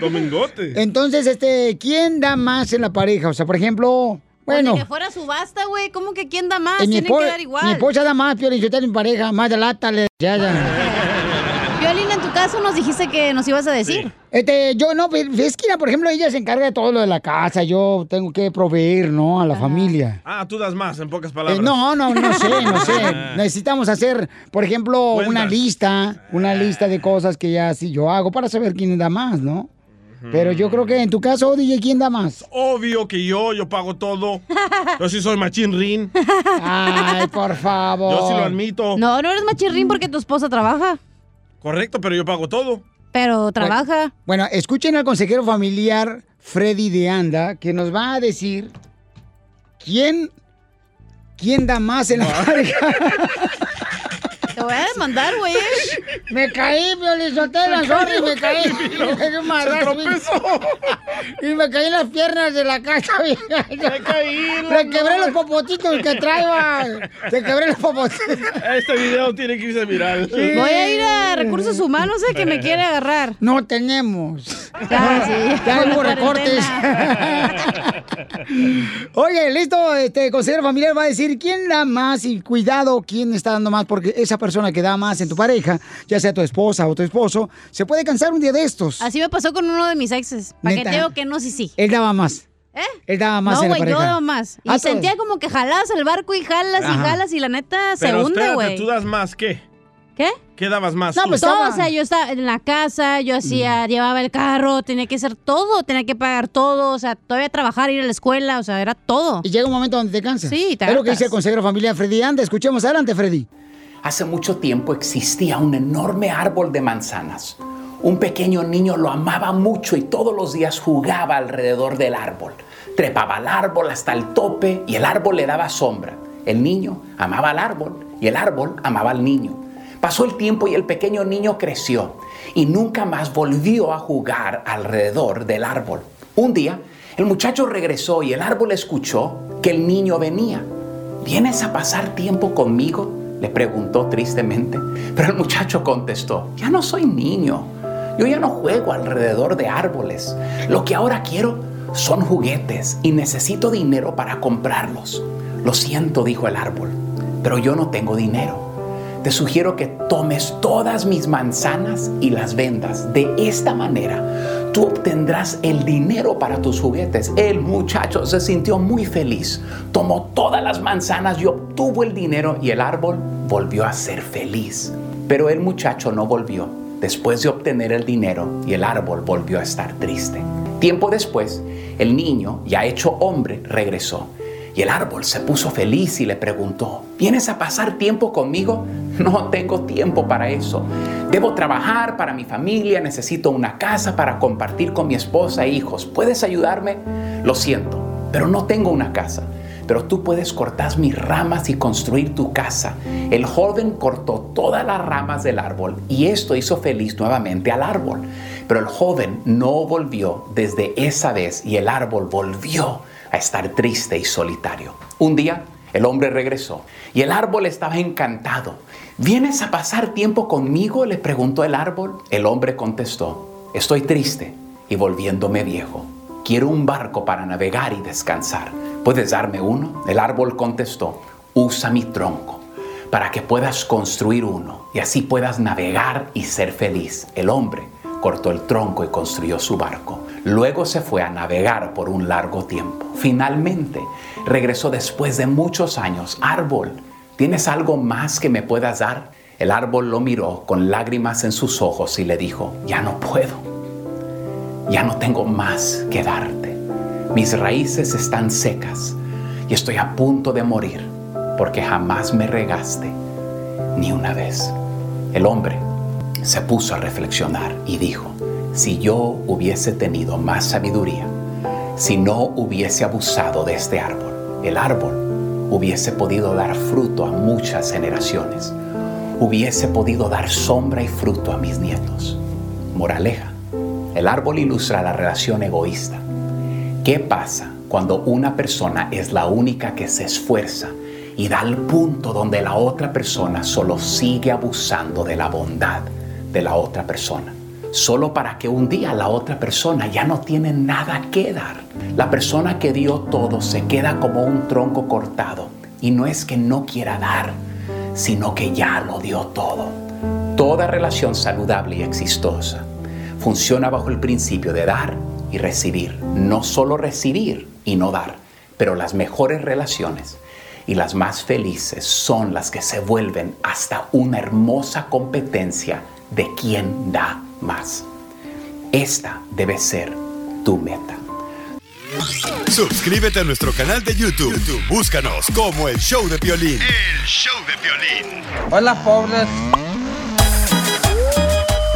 Domingote. Entonces, este, ¿quién da más en la pareja? O sea, por ejemplo, bueno, Ni que fuera subasta, güey. ¿Cómo que quién da más? eh, mi, Tienen que dar mi igual. esposa da más, Pio, yo tengo mi pareja, más de lata, le ya, ya. caso nos dijiste que nos ibas a decir. Este, yo no, pero es que, por ejemplo, ella se encarga de todo lo de la casa, yo tengo que proveer, ¿no? A la familia. Ah, tú das más, en pocas Eh, palabras. no, no, no sé, no sé. Necesitamos hacer, por ejemplo, una lista, una lista de cosas que ya sí yo hago para saber quién da más, ¿no? Pero yo creo que en tu caso, DJ, ¿quién da más? Obvio que yo, yo pago todo. Yo sí soy machín rin. Ay, por favor. Yo sí lo admito. No, no eres machirrín porque tu esposa trabaja, Correcto, pero yo pago todo. pero trabaja. Bueno, escuchen al consejero familiar Freddy de Anda, que nos va a decir quién, quién da más en la pareja. Te voy a demandar, güey. Me caí, Violizotela, sorry, me caí. Me di un madrazo. Y me caí en las piernas de la casa, Me caí. Le quebré los popotitos que traía. Te quebré los popotitos. Este video tiene que irse viral. Voy a ir a recursos humanos, eh, que me quiere agarrar. No tenemos. Ya, sí. Ya hubo recortes. Oye, listo, este consejero familiar va a decir quién da más y cuidado quién está dando más, porque esa persona que da más en tu pareja, ya sea tu esposa o tu esposo, se puede cansar un día de estos. Así me pasó con uno de mis exes. ¿Para qué ¿Neta? te digo que no, sí, sí? Él daba más. ¿Eh? Él daba más no, güey, yo daba más. Y Ah, sentía como que jalabas el barco y jalas y jalas y la neta se Pero hunde, espérate, güey. ¿tú das más qué? ¿Qué? ¿Qué dabas más No, tú? pues todo, o sea, yo estaba en la casa, yo hacía, llevaba el carro, tenía que hacer todo, tenía que pagar todo, o sea, todavía trabajar, ir a la escuela, o sea, era todo. Y llega un momento donde te cansas. Sí, te Es lo que dice el consejero familiar Freddy Anda. Escuchemos adelante, Freddy. Hace mucho tiempo existía un enorme árbol de manzanas. Un pequeño niño lo amaba mucho y todos los días jugaba alrededor del árbol. Trepaba al árbol hasta el tope y el árbol le daba sombra. El niño amaba al árbol y el árbol amaba al niño. Pasó el tiempo y el pequeño niño creció y nunca más volvió a jugar alrededor del árbol. Un día, el muchacho regresó y el árbol escuchó que el niño venía. ¿Vienes a pasar tiempo conmigo? Le preguntó tristemente. Pero el muchacho contestó, ya no soy niño. Yo ya no juego alrededor de árboles. Lo que ahora quiero son juguetes y necesito dinero para comprarlos. Lo siento, dijo el árbol, pero yo no tengo dinero. Te sugiero que tomes todas mis manzanas y las vendas. De esta manera, tú obtendrás el dinero para tus juguetes. El muchacho se sintió muy feliz. Tomó todas las manzanas y obtuvo el dinero y el árbol volvió a ser feliz. Pero el muchacho no volvió después de obtener el dinero y el árbol volvió a estar triste. Tiempo después, el niño, ya hecho hombre, regresó. Y el árbol se puso feliz y le preguntó, ¿vienes a pasar tiempo conmigo? No tengo tiempo para eso. Debo trabajar para mi familia, necesito una casa para compartir con mi esposa e hijos. ¿Puedes ayudarme? Lo siento, pero no tengo una casa. Pero tú puedes cortar mis ramas y construir tu casa. El joven cortó todas las ramas del árbol y esto hizo feliz nuevamente al árbol. Pero el joven no volvió desde esa vez y el árbol volvió a estar triste y solitario. Un día el hombre regresó y el árbol estaba encantado. ¿Vienes a pasar tiempo conmigo? le preguntó el árbol. El hombre contestó, estoy triste y volviéndome viejo. Quiero un barco para navegar y descansar. ¿Puedes darme uno? El árbol contestó, usa mi tronco para que puedas construir uno y así puedas navegar y ser feliz. El hombre cortó el tronco y construyó su barco. Luego se fue a navegar por un largo tiempo. Finalmente regresó después de muchos años. Árbol, ¿tienes algo más que me puedas dar? El árbol lo miró con lágrimas en sus ojos y le dijo, ya no puedo. Ya no tengo más que darte. Mis raíces están secas y estoy a punto de morir porque jamás me regaste ni una vez. El hombre se puso a reflexionar y dijo, si yo hubiese tenido más sabiduría, si no hubiese abusado de este árbol, el árbol hubiese podido dar fruto a muchas generaciones, hubiese podido dar sombra y fruto a mis nietos. Moraleja, el árbol ilustra la relación egoísta. ¿Qué pasa cuando una persona es la única que se esfuerza y da al punto donde la otra persona solo sigue abusando de la bondad de la otra persona? Solo para que un día la otra persona ya no tiene nada que dar. La persona que dio todo se queda como un tronco cortado y no es que no quiera dar, sino que ya lo dio todo. Toda relación saludable y exitosa funciona bajo el principio de dar y recibir. No solo recibir y no dar, pero las mejores relaciones y las más felices son las que se vuelven hasta una hermosa competencia de quién da más. Esta debe ser tu meta. Suscríbete a nuestro canal de YouTube. YouTube, Búscanos como el show de violín. El show de violín. Hola, pobres.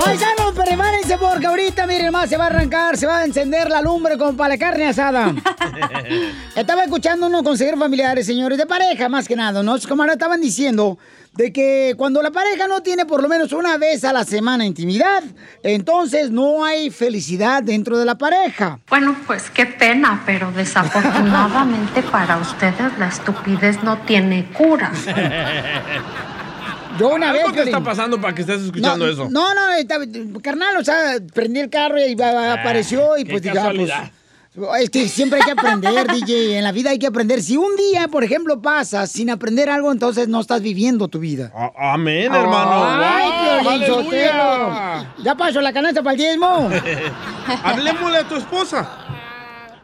Paisanos, prepárense porque ahorita, miren más, se va a arrancar, se va a encender la lumbre como para la carne asada. Estaba escuchando unos consejeros familiares, señores, de pareja más que nada, ¿no? Como ahora estaban diciendo de que cuando la pareja no tiene por lo menos una vez a la semana intimidad, entonces no hay felicidad dentro de la pareja. Bueno, pues qué pena, pero desafortunadamente para ustedes la estupidez no tiene cura. Yo una vez... ¿Qué está pasando para que estés escuchando no, eso? No, no, estaba- carnal, o sea, prendí el carro y va- apareció y pues ah, pues, casualidad. Es que siempre hay que aprender, DJ. En la vida hay que aprender. Si un día, por ejemplo, pasas sin aprender algo, entonces no estás viviendo tu vida. Amén, hermano. ¡Ay, Wow, Piolín! Ya pasó la canasta para el diezmo. Hablemosle a tu esposa.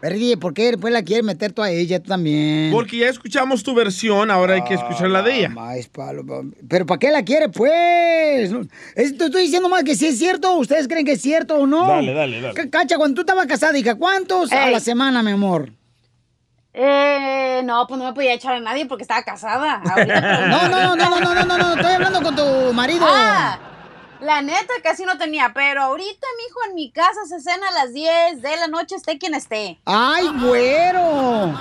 Pero, DJ, ¿por qué después la quieres meter tú a ella tú también? Porque ya escuchamos tu versión, ahora hay que escuchar la de ella. Más palo, Pero ¿para qué la quiere, pues? Es- te estoy diciendo más que si es cierto. ¿Ustedes creen que es cierto o no? Dale, dale, dale. Cacha, cuando tú estabas casada, hija, ¿cuántos a la semana, mi amor? Eh, no, pues no me podía echar a nadie porque estaba casada. Ahorita, No, no, no, no, no, no, no, no, estoy hablando con tu marido. Ah, la neta casi no tenía, pero ahorita, mijo, en mi casa se cena a las 10 de la noche, esté quien esté. ¡Ay, güero!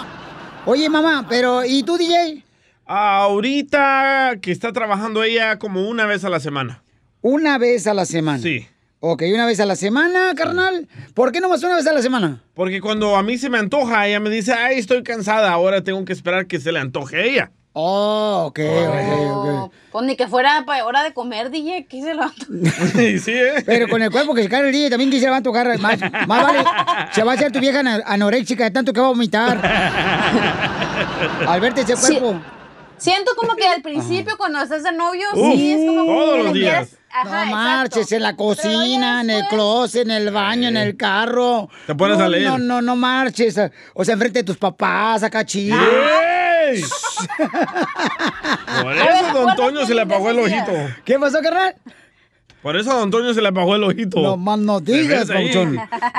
Oye, mamá, pero ¿y tú, DJ? Ahorita que está trabajando ella como una vez a la semana. Una vez a la semana. Sí. Ok, una vez a la semana, carnal. ¿Por qué no más una vez a la semana? Porque cuando a mí se me antoja, ella me dice, ay, estoy cansada, ahora tengo que esperar que se le antoje a ella. Oh, ok, ok, ok. Pues ni que fuera para hora de comer, DJ, ¿qué se lo sí, ¿eh? Pero con el cuerpo que se cae el DJ también que se va a tocar más, más vale. Se va a hacer tu vieja anoréxica de tanto que va a vomitar. Al verte ese Sí. cuerpo. Siento como que al principio, cuando estás de novio, sí, es como todos que los días. quieres- Ajá, no exacto. marches en la cocina, en el closet, en el baño, en el carro. Te pones no, a leer. No, no, no marches. O sea, enfrente de tus papás, acá chido. ¡Ey! Por eso a Don Toño se le apagó el ojito. ¿Qué pasó, carnal? Por eso a Don Toño se le apagó el ojito. No más no digas.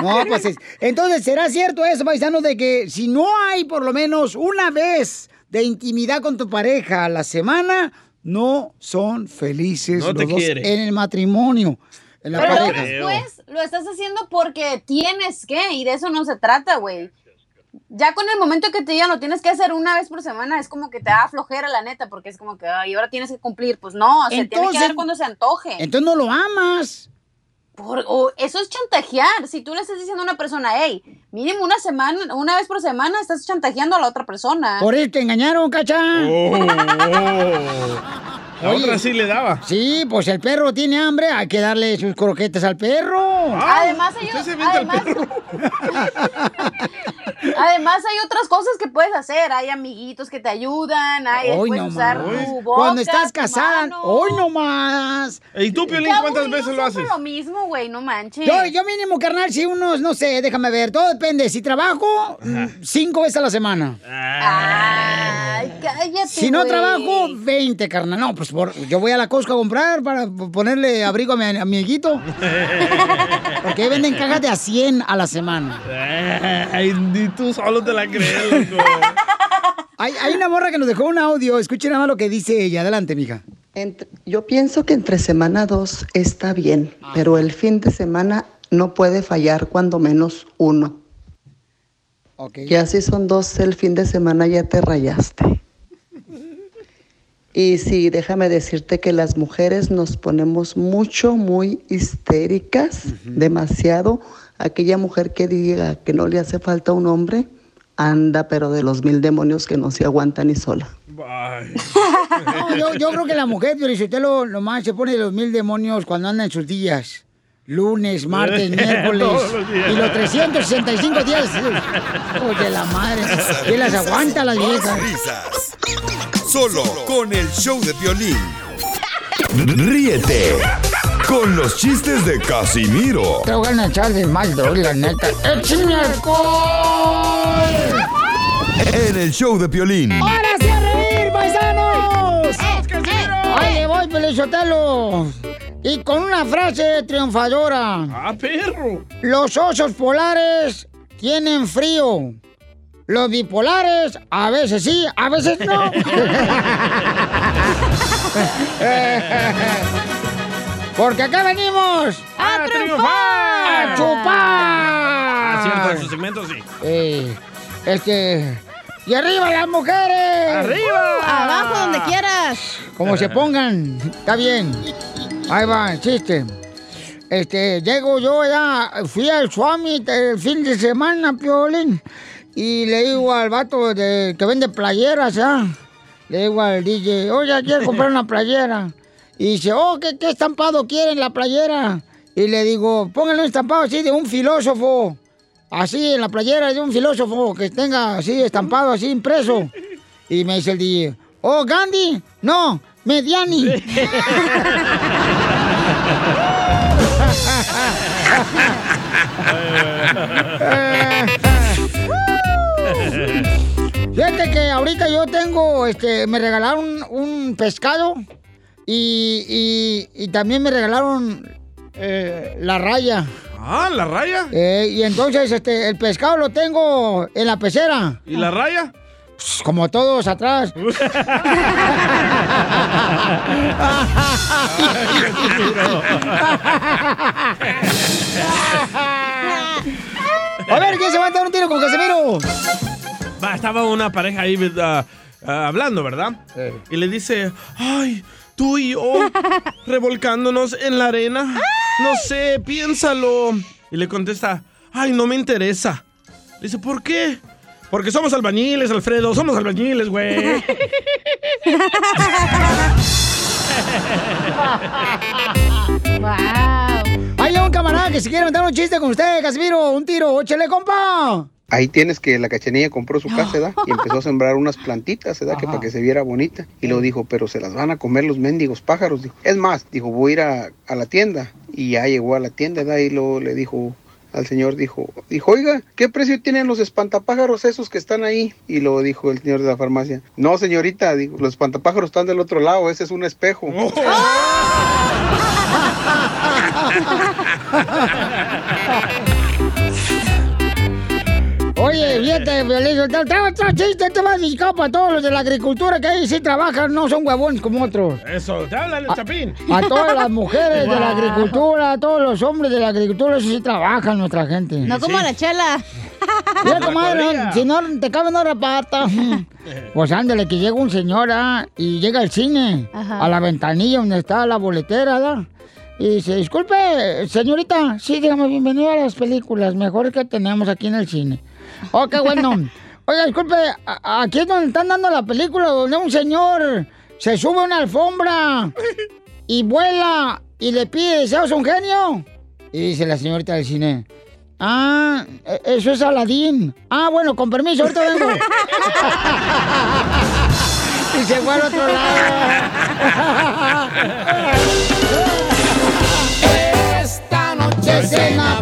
No, pues es- entonces, ¿será cierto eso, paisano, de que si no hay por lo menos una vez de intimidad con tu pareja a la semana, no son felices No te los dos quiere. en el matrimonio, en la Pero pareja? después lo estás haciendo porque tienes que, y de eso no se trata, güey. Ya con el momento que te digan lo tienes que hacer una vez por semana, es como que te da flojera, la neta, porque es como que, ay, ahora tienes que cumplir. Pues no, se tiene que Entonces- dar cuando se antoje. Entonces no lo amas. Por- o eso es chantajear. Si tú le estás diciendo a una persona, hey, mínimo una semana, una vez por semana, estás chantajeando a la otra persona. Por eso te engañaron, cacha. Oh, La otra sí le daba. Sí, pues el perro tiene hambre, hay que darle sus croquetas al perro. además, hay, además, además hay otras cosas que puedes hacer. Hay amiguitos que te ayudan, hay, Hoy puedes no usar más. tu boca, Cuando estás casada, hoy no más. ¿Y tú, Piolín, cuántas veces lo haces? lo mismo, güey, no manches. Yo, yo mínimo, carnal, si unos, no sé, déjame ver, todo depende. Si trabajo, mm, cinco veces a la semana. Ay, cállate, Si no güey. trabajo, 20, carnal. No, pues por- yo voy a la Costco a comprar para ponerle abrigo a mi amiguito. Porque ahí venden cajas de a 100 a la semana. Ay, ni tú solo te la crees, loco. Hay, hay una morra que nos dejó un audio. Escuchen nada más lo que dice ella. Adelante, mija. Yo pienso que entre semana dos está bien, pero el fin de semana no puede fallar cuando menos uno. Ya si son dos el fin de semana ya te rayaste. Y sí, déjame decirte que las mujeres nos ponemos mucho, muy histéricas, demasiado. Aquella mujer que diga que no le hace falta un hombre, anda, pero de los mil demonios que no se aguanta ni sola. No, yo, yo creo que la mujer, Piolichotelo, nomás se pone los mil demonios cuando anda en sus días. Lunes, martes, miércoles. Y los 365 días. Oye, la madre. ¿Quién las aguanta las viejas? Risas. Solo con el show de violín. Ríete con los chistes de Casimiro Te voy a echar de mal, doy, la neta. ¡Échame alcohol! en el show de Piolín. ¡Ahora sí a reír, paisanos! ¡Ahí le voy, Pelizotelo! Y con una frase triunfadora. ¡Ah, perro! Los osos polares tienen frío. Los bipolares, a veces sí, a veces no. Porque acá venimos ¡A triunfar! a chupar. Ah, cierto, en su segmento sí. Eh, este. ¡Y arriba las mujeres! ¡Arriba! Abajo, donde quieras. Como se pongan, está bien. Ahí va, el chiste. Este, llego yo ya, fui al Swami el fin de semana, Piolín, y le digo al vato de, que vende playeras, ¿ya? Le digo al DJ, oye, quiero comprar una playera. Y dice, oh, ¿qué, qué estampado quieren la playera? Y le digo, pónganle un estampado así de un filósofo. Así en la playera de un filósofo que tenga así estampado, así impreso. Y me dice el DJ, oh, Gandhi, no, Mediani. Fíjate que ahorita yo tengo, este, me regalaron un pescado y, y- y también me regalaron eh, la raya. Ah, ¿la raya? Eh, y entonces, este, el pescado lo tengo en la pecera. ¿Y la raya? Pues, Como todos atrás. A ver, ¿quién se va a dar un tiro con Casemiro? Va, estaba una pareja ahí ah, ah, hablando, ¿verdad? Y le dice, ay, tú y yo revolcándonos en la arena. No sé, piénsalo. Y le contesta, ay, no me interesa. Le dice, ¿por qué? Porque somos albañiles, Alfredo, somos albañiles, güey. Hay un camarada que se quiere meter un chiste con usted, Casimiro. Un tiro, échale, compa. Ahí tienes que la cachanilla compró su casa, ¿verdad? Y empezó a sembrar unas plantitas, ¿verdad? Que para que se viera bonita. Y lo dijo, pero se las van a comer los mendigos pájaros. Dijo. Es más, dijo, voy a ir a, a la tienda. Y ya llegó a la tienda, ¿verdad? Y luego le dijo al señor, dijo, dijo, oiga, ¿qué precio tienen los espantapájaros esos que están ahí? Y lo dijo el señor de la farmacia. No, señorita, dijo, los espantapájaros están del otro lado, ese es un espejo. Oye, fíjate, Violín, te te- otro chiste, te vas dedicado para todos los de la agricultura que ahí sí trabajan, no son huevones como otros. Eso, te habla el chapín. A todas las mujeres de la agricultura, a todos los hombres de la agricultura, eso sí trabajan nuestra gente. No como la chela. Mira, comadre, si no te cabe una pata. Pues ándale, que llega un señor ah, y llega al cine, Ajá. a la ventanilla donde está la boletera, ¿verdad? Y dice, disculpe, señorita, sí, dígame, bienvenido a las películas mejores que tenemos aquí en el cine. Oh, qué bueno. Oiga, disculpe, aquí es donde están dando la película, donde un señor se sube a una alfombra y vuela y le pide deseos a un genio. Y dice la señorita del cine, ah, e- eso es Aladín. Ah, bueno, con permiso, ahorita vengo. y se fue al otro lado. Esta noche cena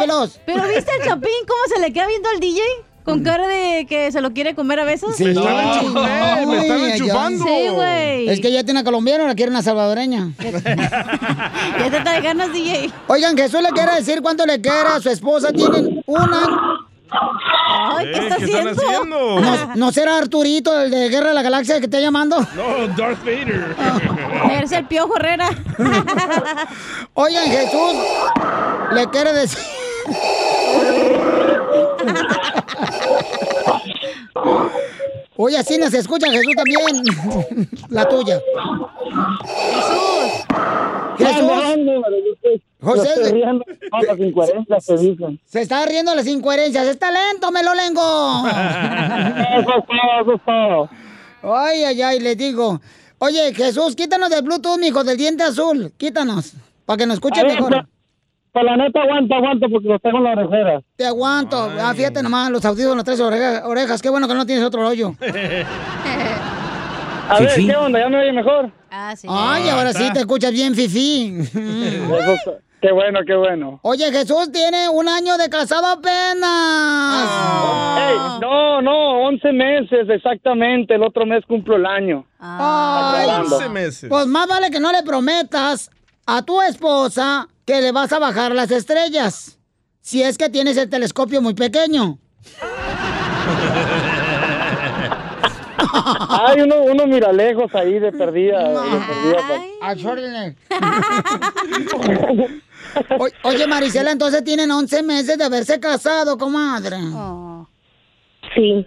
veloz. Pero ¿viste al Chapín cómo se le queda viendo al DJ? Con cara de que se lo quiere comer a besos. Sí. Me están enchufando, Eh, me están enchufando. Sí, güey. Es que ya tiene una colombiana, la quiere una salvadoreña. Ya te trae ganas, DJ. Oigan, Jesús le quiere decir cuánto le quiere a su esposa. Tienen una. Ay, ¿qué está ¿qué están haciendo? ¿No, no será Arturito, el de Guerra de la Galaxia, que está llamando? No, Darth Vader. Eres el piojo Herrera. Oigan, Jesús le quiere decir. Oye, así nos escucha Jesús también. La tuya. Jesús. José. Estoy riendo con las incoherencias que dicen. Se está riendo las incoherencias. ¡Está lento, me lo lengo! Eso es todo, eso es todo. Ay, ay, ay, le digo. Oye, Jesús, quítanos del Bluetooth, mijo, del diente azul. Quítanos. Para que nos escuche A ver, mejor. pues la neta aguanto, aguanto porque los tengo en la orejera. Te aguanto. Ah, fíjate nomás, los audífonos, las tres orejas, orejas. Qué bueno que no tienes otro hoyo. A ver, ¿qué onda? ¿Ya me oye mejor? Ah, sí. Ay, ahora sí te escuchas bien, Fifi. Qué bueno, qué bueno. Oye, Jesús tiene un año de casado apenas. Ey, no, no, 11 meses exactamente. El otro mes cumplo el año. Ay, Acabando. Pues más vale que no le prometas a tu esposa que le vas a bajar las estrellas. Si es que tienes el telescopio muy pequeño. Hay uno, uno mira lejos ahí de perdida. de perdida, A órdenes. O- Oye, Marisela, entonces tienen 11 meses de haberse casado, comadre. Sí.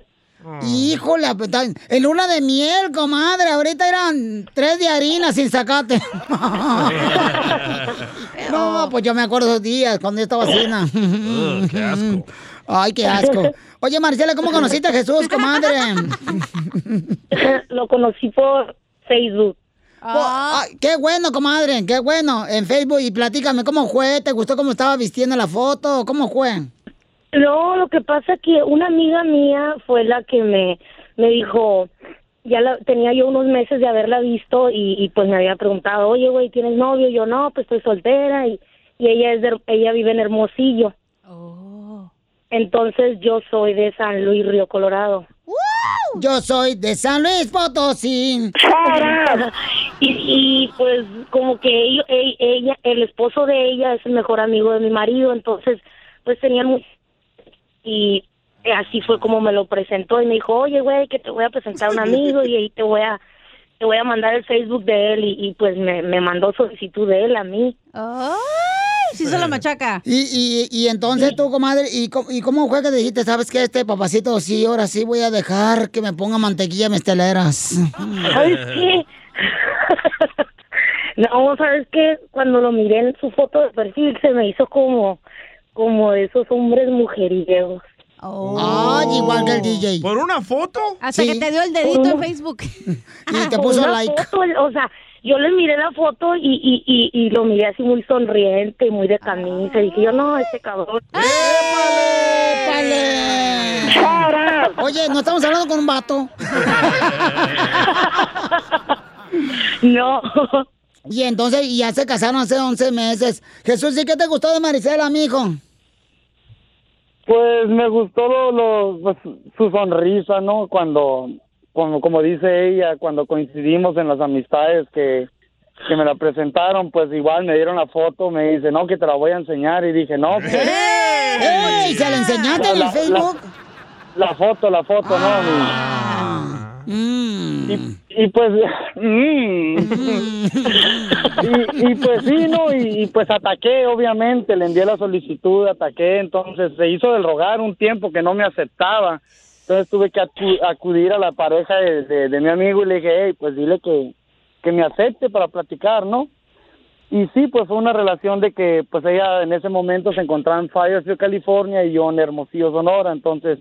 Híjole, pues, tan- en luna de miel, comadre. Ahorita eran tres de harina sin sacate. no, pues yo me acuerdo esos días cuando yo estaba cena. qué asco. Ay, qué asco. Oye, Marcela, ¿cómo conociste a Jesús, comadre? Lo conocí por Facebook. Ay, qué bueno, comadre, qué bueno. En Facebook, y platícame, ¿cómo fue? ¿Te gustó cómo estaba vistiendo la foto? ¿Cómo fue? No, lo que pasa que una amiga mía fue la que me, me dijo, ya la, tenía yo unos meses de haberla visto y, y pues me había preguntado, oye, güey, ¿tienes novio? Yo no, pues estoy soltera y, y ella es de- ella vive en Hermosillo. Entonces yo soy de San Luis, Río Colorado. Yo soy de San Luis Potosí. y, y pues como que ello- e- ella, el esposo de ella es el mejor amigo de mi marido, entonces pues tenían y así fue como me lo presentó y me dijo, oye güey, que te voy a presentar a un amigo y ahí te voy a te voy a mandar el Facebook de él y, y, pues me, me mandó solicitud de él a mí. Sí se la machaca. Y, y, y entonces tú, comadre, ¿y cómo, ¿y cómo fue que dijiste, sabes qué, este papacito, sí, ahora sí voy a dejar que me ponga mantequilla mesteleras? ¿Sabes qué? no, ¿sabes qué? Cuando lo miré en su foto de perfil se me hizo como, como de esos hombres mujeriegos. Ay, igual que el DJ. ¿Por una foto? Hasta que te dio el dedito en Facebook. Y te puso like. o sea, yo le miré la foto y, y, y, y lo miré así muy sonriente, muy de camisa. Y dije yo, no, ese cabrón. Oye, no estamos hablando con un vato. No. Y entonces, y ya se casaron hace 11 meses. Jesús, ¿y qué te gustó de Marisela, mijo? Pues me gustó lo, lo- pues, su sonrisa, ¿no? Cuando, como, como dice ella, cuando coincidimos en las amistades que, que me la presentaron, pues igual me dieron la foto, me dice, no, que te la voy a enseñar. Y dije, no, pues... ¡Ey! ¿Se la enseñaste en el La- la- Facebook? La foto, la foto, Ah. ¿no? Mm. Y, y pues, mm. y, y pues sí, ¿no? Y, y pues ataqué, obviamente, le envié la solicitud, ataqué, entonces se hizo del rogar un tiempo que no me aceptaba, entonces tuve que acu- acudir a la pareja de, mi amigo y le dije, hey, pues dile que, que me acepte para platicar, ¿no? Y sí, pues fue una relación de que pues ella en ese momento se encontraba en Fayetteville, California y yo en Hermosillo, Sonora, entonces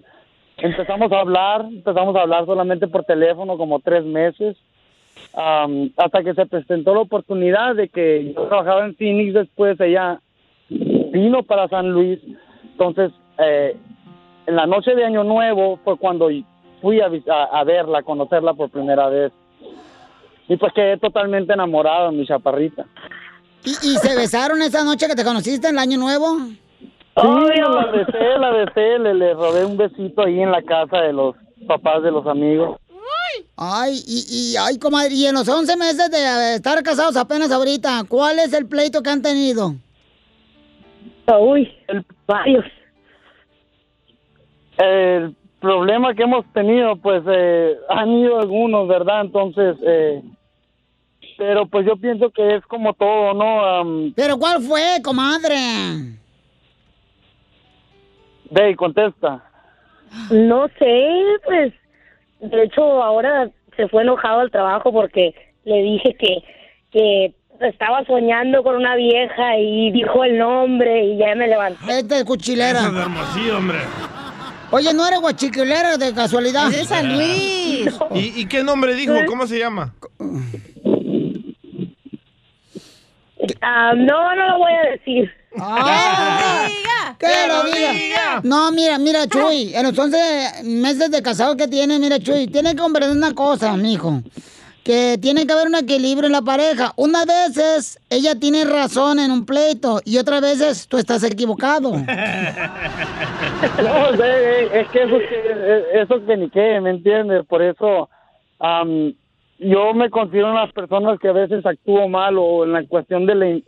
empezamos a hablar, empezamos a hablar solamente por teléfono como tres meses, am, hasta que se presentó la oportunidad de que yo trabajaba en Phoenix, después ella vino para San Luis, entonces eh, en la noche de Año Nuevo fue cuando fui a, a, a verla, a conocerla por primera vez. Y pues quedé totalmente enamorado de mi chaparrita. ¿Y, y se besaron esa noche que te conociste en el Año Nuevo? Sí, la besé, la besé, le, le robé un besito ahí en la casa de los papás de los amigos. Ay, y, y, ay, comadre, y en los 11 meses de estar casados apenas ahorita, ¿cuál es el pleito que han tenido? Uy, varios. El problema que hemos tenido, pues, eh, han ido algunos, ¿verdad? Entonces, eh, pero pues yo pienso que es como todo, ¿no? ¿Pero cuál fue, comadre? Dey, contesta. No sé, pues, de hecho ahora se fue enojado al trabajo porque le dije que, que estaba soñando con una vieja y dijo el nombre y ya me levanté. Este es cuchilera. Es Hermosillo, hombre. Oye, ¿no eres guachiquilera de casualidad? Es de San Luis. ¿Y, y qué nombre dijo? ¿Cómo se llama? Ah, no, no lo voy a decir. ¡Ah! ¡Que lo diga! No, mira, mira, Chuy, en los 11 meses de casado que tiene, mira, Chuy, tiene que comprender una cosa, mijo. Que tiene que haber un equilibrio en la pareja. Unas veces ella tiene razón en un pleito y otras veces tú estás equivocado. No, es, es que eso, es que- eso es que ni qué, ¿me entiendes? Por eso am, yo me considero una persona que a veces actúo mal o en la cuestión del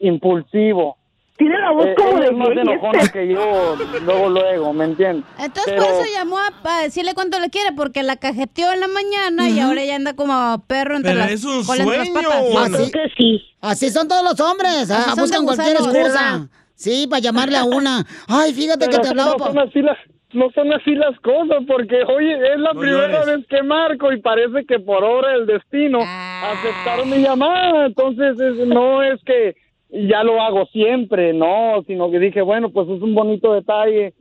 impulsivo. Tiene la voz Eh, como de es más enojona este. que yo, luego, luego, ¿me entiendes? Entonces Pero- por eso llamó a, decirle cuánto le quiere, porque la cajeteó en la mañana y ahora ya anda como perro entre Pero las, es un entre las sueño, patas. Creo que sí. Así son todos los hombres. Así ah, buscan cualquier excusa. Sí, para llamarle a una. Ay, fíjate que te hablaba. no son así las no son así las cosas porque oye es la No primera vez que marco y parece que por obra del destino Ah. aceptaron mi llamada entonces es- no es que ya lo hago siempre no sino que dije bueno pues es un bonito detalle.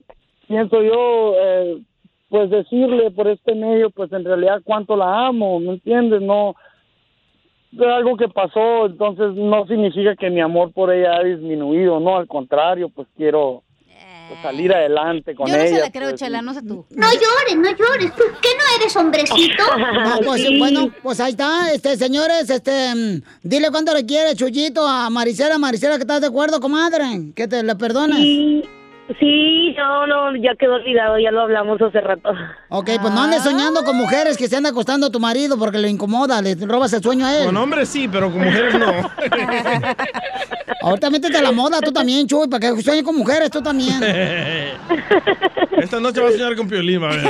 Pienso yo eh, pues decirle por este medio pues en realidad cuánto la amo me entiendes no es algo que pasó entonces no significa que mi amor por ella ha disminuido no al contrario pues quiero pues, salir adelante con Yo no ella. se la creo, pues, Chela, no sé tú. No llores, no llores. ¿Tú qué no eres hombrecito? No, pues Sí. bueno, pues ahí está, este, señores, este, mm, dile cuánto le quiere Chuyito a Maricela, Maricela, que estás de acuerdo, comadre, que te le perdones. Sí, sí, no, no, ya quedó olvidado, ya lo hablamos hace rato. Ok, pues no andes soñando con mujeres que se anda acostando a tu marido porque le incomoda, le robas el sueño a él. Con hombres sí, pero con mujeres no. Ahorita métete a la moda tú también, Chuy, para que sueñes con mujeres tú también. Esta noche va a soñar con Piolín, a ver.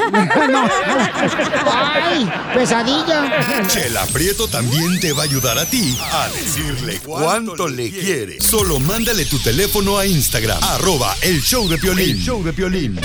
¡Ay! ¡Pesadilla! Chela Prieto también te va a ayudar a ti a decirle cuánto le quiere. Solo mándale tu teléfono a Instagram, arroba el show de Piolín. El show de Piolín.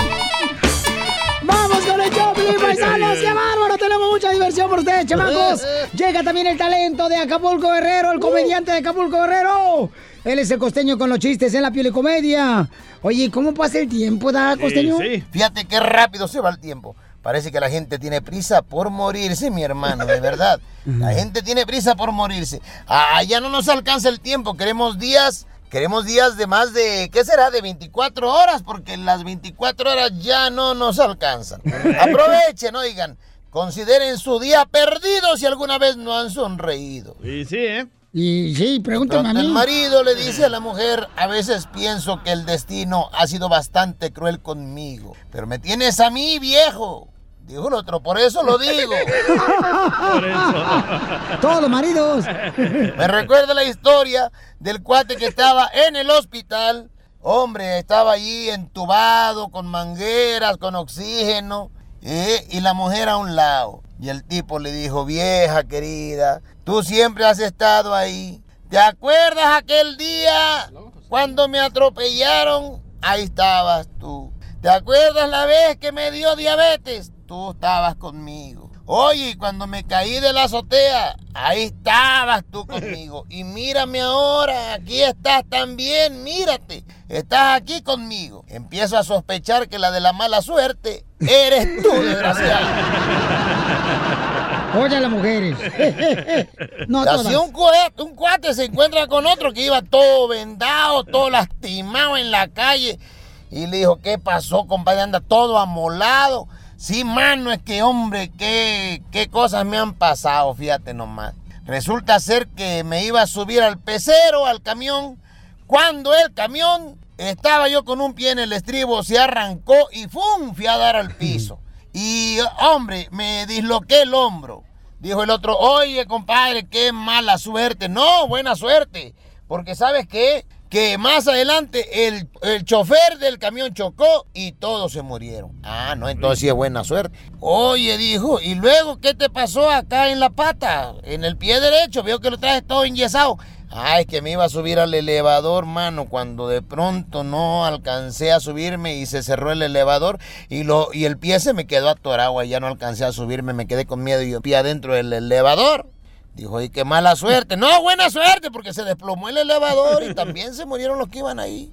¡Vamos con el shopping, paisanos! ¡Qué bárbaro! Tenemos mucha diversión por ustedes, chamacos. Llega también el talento de Acapulco Guerrero, el comediante de Acapulco Guerrero. Él es el costeño con los chistes en la piel y comedia. Oye, ¿cómo pasa el tiempo, da, costeño? Fíjate qué rápido se va el tiempo. Parece que la gente tiene prisa por morirse, mi hermano, de verdad. La gente tiene prisa por morirse. Ah, ya no nos alcanza el tiempo. Queremos días, queremos días de más de, ¿qué será? De 24 horas, porque las 24 horas ya no nos alcanzan. Aprovechen, oigan. Consideren su día perdido si alguna vez no han sonreído. Y sí, ¿eh? Y sí, pregúntame a Pronto mí. El marido le dice a la mujer, a veces pienso que el destino ha sido bastante cruel conmigo, pero me tienes a mí viejo. Dijo el otro, por eso lo digo. Por eso. Todos los maridos. Me recuerda la historia del cuate que estaba en el hospital. Hombre, estaba allí entubado, con mangueras, con oxígeno, ¿eh? y la mujer a un lado. Y el tipo le dijo, vieja querida, tú siempre has estado ahí. ¿Te acuerdas aquel día cuando me atropellaron? Ahí estabas tú. ¿Te acuerdas la vez que me dio diabetes? Tú estabas conmigo. Oye, cuando me caí de la azotea, ahí estabas tú conmigo. Y mírame ahora, aquí estás también, mírate. Estás aquí conmigo. Empiezo a sospechar que la de la mala suerte eres tú, desgraciado. Oye, las mujeres. no todas. un, cuate, un cuate se encuentra con otro que iba todo vendado, todo lastimado en la calle. Y le dijo, ¿qué pasó, compadre? Anda todo amolado. Sí, mano, es que, hombre, qué, qué cosas me han pasado, fíjate nomás. Resulta ser que me iba a subir al pecero, al camión. Cuando el camión, estaba yo con un pie en el estribo, se arrancó y ¡fum! Fui a dar al piso. Y, hombre, me disloqué el hombro. Dijo el otro, oye, compadre, qué mala suerte. No, buena suerte. Porque sabes qué? Que más adelante el, el chofer del camión chocó y todos se murieron. Ah, no, entonces sí es buena suerte. Oye, dijo, ¿y luego qué te pasó acá en la pata? En el pie derecho, veo que lo traes todo enyesado. Ay, que me iba a subir al elevador, mano, cuando de pronto no alcancé a subirme y se cerró el elevador y, lo, y el pie se me quedó atorado, y ya no alcancé a subirme, me quedé con miedo y yo pie adentro del elevador. Dijo, y qué mala suerte. No, buena suerte, porque se desplomó el elevador y también se murieron los que iban ahí.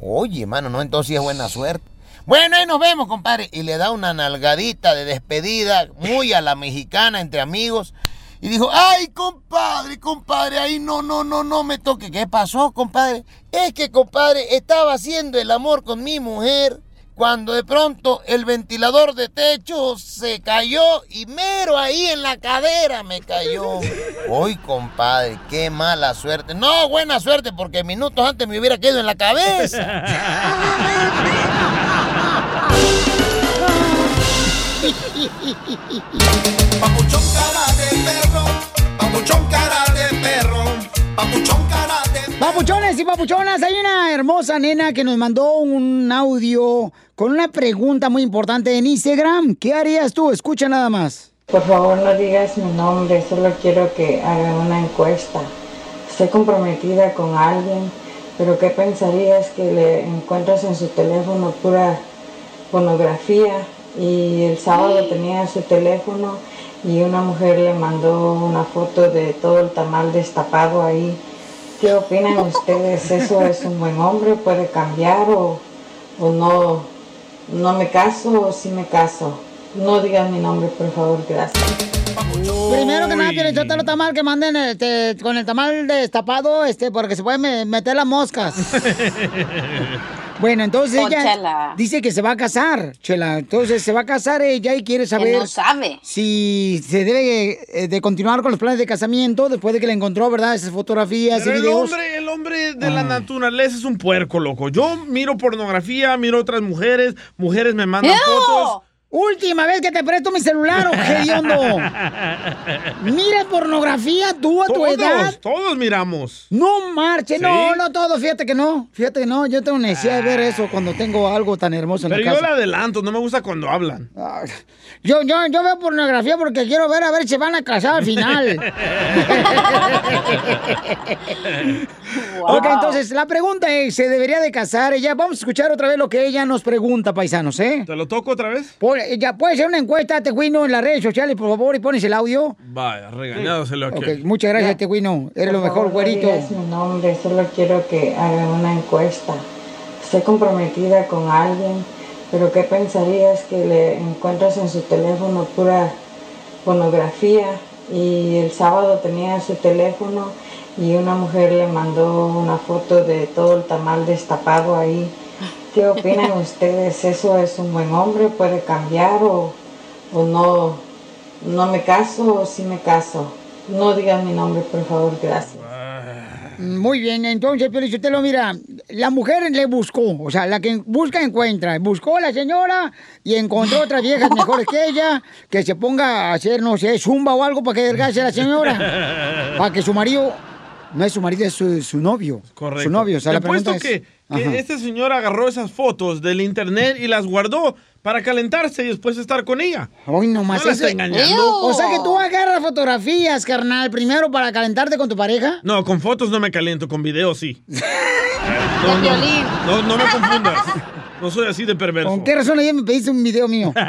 Oye, mano, no, entonces sí es buena suerte. Bueno, ahí nos vemos, compadre. Y le da una nalgadita de despedida, muy a la mexicana, entre amigos. y dijo, ay, compadre, compadre, ahí no, no, no, no me toque. ¿Qué pasó, compadre? Es que, compadre, estaba haciendo el amor con mi mujer cuando de pronto el ventilador de techo se cayó y mero ahí en la cadera me cayó. Uy, compadre, qué mala suerte. No, buena suerte, porque minutos antes me hubiera quedado en la cabeza. Papuchón cara de perro, papuchón cara de Papuchones y papuchonas, hay una hermosa nena que nos mandó un audio con una pregunta muy importante en Instagram. ¿Qué harías tú? Escucha nada más. Por favor no digas mi nombre, solo quiero que hagan una encuesta. Estoy comprometida con alguien, pero ¿qué pensarías que le encuentras en su teléfono pura pornografía? Y el sábado tenía su teléfono y una mujer le mandó una foto de todo el tamal destapado ahí. ¿Qué opinan ustedes? ¿Eso es un buen hombre? ¿Puede cambiar o, o no? ¿No me caso o sí me caso? No digan mi nombre, por favor, gracias. Primero que nada, Piolín Sotelo, está mal que manden este, con el tamal destapado, este, porque se pueden me- meter las moscas. Bueno, entonces ella Chela. dice que se va a casar, Chela. Entonces se va a casar ella y quiere saber no sabe. si se debe eh, de continuar con los planes de casamiento después de que le encontró, ¿verdad? Esas fotografías y el videos. hombre, el hombre de la naturaleza es un puerco, loco. Yo miro pornografía, miro otras mujeres, mujeres me mandan fotos. Última vez que te presto mi celular, hediondo. Mira pornografía tú a tu Todos, edad. todos miramos. No marche, no, ¿Sí? no todo, fíjate que no, fíjate que no, yo tengo necesidad de ver eso cuando tengo algo tan hermoso en Pero la yo casa. le adelanto, no me gusta cuando hablan. Yo, yo, yo veo pornografía porque quiero ver a ver si van a casar al final. Ok, entonces la pregunta es, ¿se debería de casar ella? Vamos a escuchar otra vez lo que ella nos pregunta, paisanos, ¿eh? ¿Te lo toco otra vez? ya puede ser una encuesta, Teguino, en las redes sociales, por favor, y pones el audio. Vaya, regañado se lo Ok, que. muchas gracias, Teguino. Eres lo Por mejor, favor, güerito. Mi nombre, solo quiero que hagan una encuesta. Estoy comprometida con alguien, pero ¿qué pensarías que le encuentras en su teléfono pura pornografía? Y el sábado tenía su teléfono y una mujer le mandó una foto de todo el tamal destapado ahí. ¿Qué opinan ustedes? ¿Eso es un buen hombre? ¿Puede cambiar o, o no? ¿No me caso o sí me caso? No digan mi nombre, por favor, gracias. Muy bien, entonces, pero mira, la mujer le buscó, o sea, la que busca encuentra. Buscó a la señora y encontró otras viejas mejores que ella, que se ponga a hacer, no sé, zumba o algo para que a la señora. Para que su marido, no es su marido, es su, su novio. Correcto. Su novio, o sea, Te la pregunta es... que, que este señor agarró esas fotos del internet y las guardó para calentarse y después estar con ella. Hoy nomás No está engañando. O sea que tú agarras fotografías, carnal, primero para calentarte con tu pareja. No, con fotos no me caliento, con videos sí. No, no, no, no me confundas. No soy así de perverso. ¿Con qué razón ayer me pediste un video mío?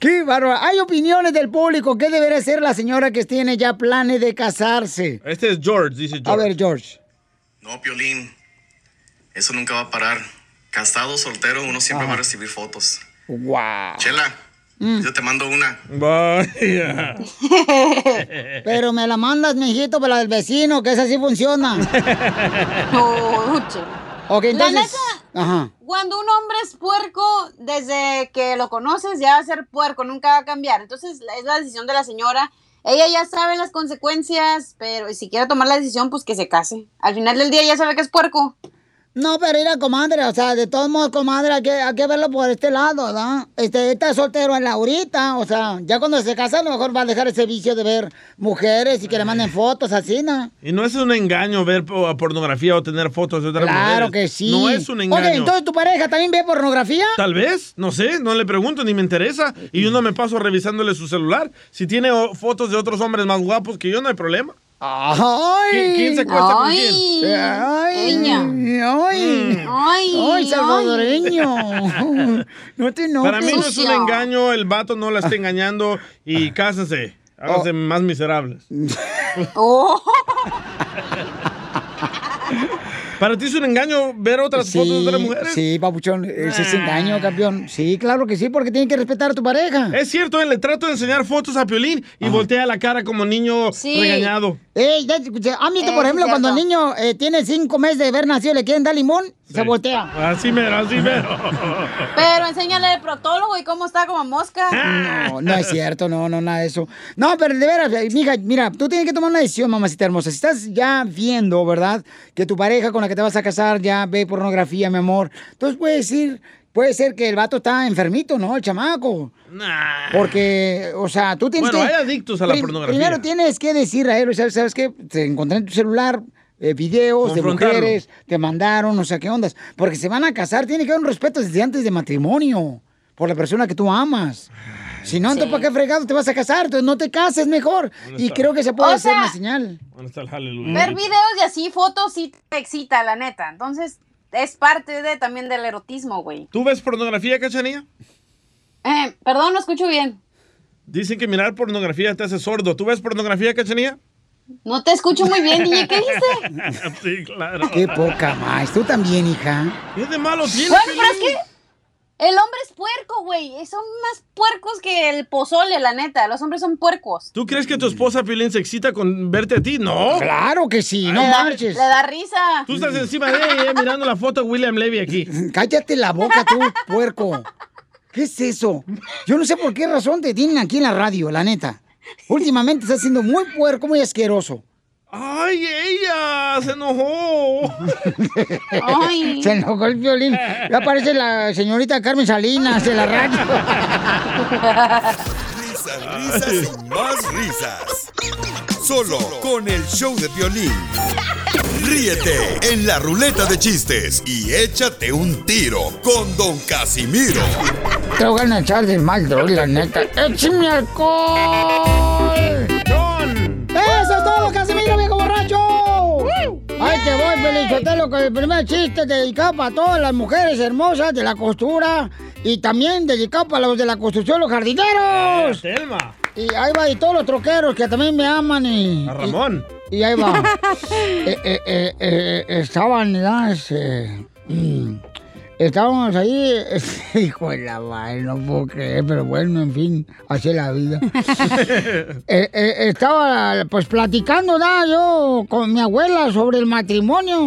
Qué bárbaro. Hay opiniones del público. ¿Qué debería hacer la señora que tiene ya planes de casarse? Este es George, dice George. A ver, George. No, Piolín, eso nunca va a parar. Casado, soltero, uno siempre Ajá. va a recibir fotos. Wow. Chela, Mm. yo te mando una. Vaya. Pero me la mandas, mijito, para la del vecino, que esa sí funciona. ok, La entonces. neta, Ajá. Cuando un hombre es puerco, desde que lo conoces ya va a ser puerco, nunca va a cambiar. Entonces es la decisión de la señora. Ella ya sabe las consecuencias, pero si quiere tomar la decisión, pues que se case. Al final del día ya sabe que es puerco. No, pero mira, comadre, o sea, de todos modos, comadre, hay que, hay que verlo por este lado, ¿verdad? Este, está soltero en la ahorita, o sea, ya cuando se casa a lo mejor va a dejar ese vicio de ver mujeres y que le manden fotos así, ¿no? Y no es un engaño ver po- pornografía o tener fotos de otras Claro mujeres. que sí. No es un engaño. Ok, entonces tu pareja también ve pornografía. Tal vez, no sé, no le pregunto ni me interesa. Y yo no me paso revisándole su celular. Si tiene fotos de otros hombres más guapos que yo, no hay problema. ¡Ay! ¿Quién, se acuesta con Ay. quién? ¡Ay! ¡Ay! Ay, ¡Ay, salvadoreño! No te enojes. Para mí no es un engaño, el vato no la está engañando y cásense. Háganse más miserables. Oh. ¿Para ti es un engaño ver otras fotos de otras mujeres? Sí, papuchón, ese es engaño, campeón. Sí, claro que sí, porque tienen que respetar a tu pareja. Es cierto, eh, le trato de enseñar fotos a Piolín y voltea la cara como niño regañado. Ey, ya, escuché, ¿Han visto, por Eh, ejemplo, cuando el niño eh, tiene cinco meses de haber nacido, le quieren dar limón, se voltea? Así mero, así mero. Pero enséñale al proctólogo y cómo está como mosca. No, no es cierto, no, no, nada de eso. No, pero de veras, eh, mija, mira, tú tienes que tomar una decisión, mamacita hermosa. Si estás ya viendo, ¿verdad? Que tu pareja con la que te vas a casar ya ve pornografía, mi amor. Entonces puede decir, puede ser que el vato está enfermito, ¿no? El chamaco. Porque, o sea, tú tienes Bueno, que... hay adictos a la pornografía. Primero tienes que decir a él, ¿sabes, ¿sabes qué? Te encontré en tu celular eh, videos de mujeres, te mandaron, o sea, ¿qué ondas? Porque se van a casar, tiene que haber un respeto desde antes de matrimonio por la persona que tú amas. Si no, entonces, ¿para qué fregado te vas a casar? Entonces, no te cases mejor. ¿Dónde Y está? creo que se puede O hacer sea- una señal. ¿Dónde está el hallelujah? Ver videos y así fotos sí te excita, la neta. Entonces, es parte de también del erotismo, güey. ¿Tú ves pornografía, cachanilla? Eh, perdón, no escucho bien. Dicen que mirar pornografía te hace sordo. ¿Tú ves pornografía, cachanilla? No te escucho muy bien, DJ. ¿Qué dices? sí, claro. Qué poca más. Tú también, hija. ¿Qué de malo tiene? Bueno, pero es que el hombre es puerco, güey. Son más puercos que el pozole, la neta. Los hombres son puercos. ¿Tú crees que tu esposa Piolín se excita con verte a ti? No. Claro que sí, no le, da, marches. le da risa. Tú estás encima de ella mirando la foto de William Levy aquí. Cállate la boca tú, puerco. ¿Qué es eso? Yo no sé por qué razón te tienen aquí en la radio, la neta. Últimamente estás siendo muy puerco, muy asqueroso. ¡Ay, ella! ¡Se enojó! Ay. Se enojó el violín. Ya aparece la señorita Carmen Salinas de la radio. Risas, y más risas. Solo con el show de violín. Ríete en la ruleta de chistes y échate un tiro con Don Casimiro. Te voy a echar de mal, la neta. ¡Échame alcohol! Voy, Felizotelo, con el primer chiste dedicado para todas las mujeres hermosas de la costura y también dedicado para los de la construcción, los jardineros. Telma. Y ahí va, y todos los troqueros que también me aman y... A Ramón. Y, y ahí va. Eh, eh, eh, eh, estaban, ya, este, mm, estábamos ahí, hijo de la madre, no puedo creer, pero bueno, en fin, así es la vida. Eh, eh, estaba, pues, platicando, ¿no? yo con mi abuela sobre el matrimonio.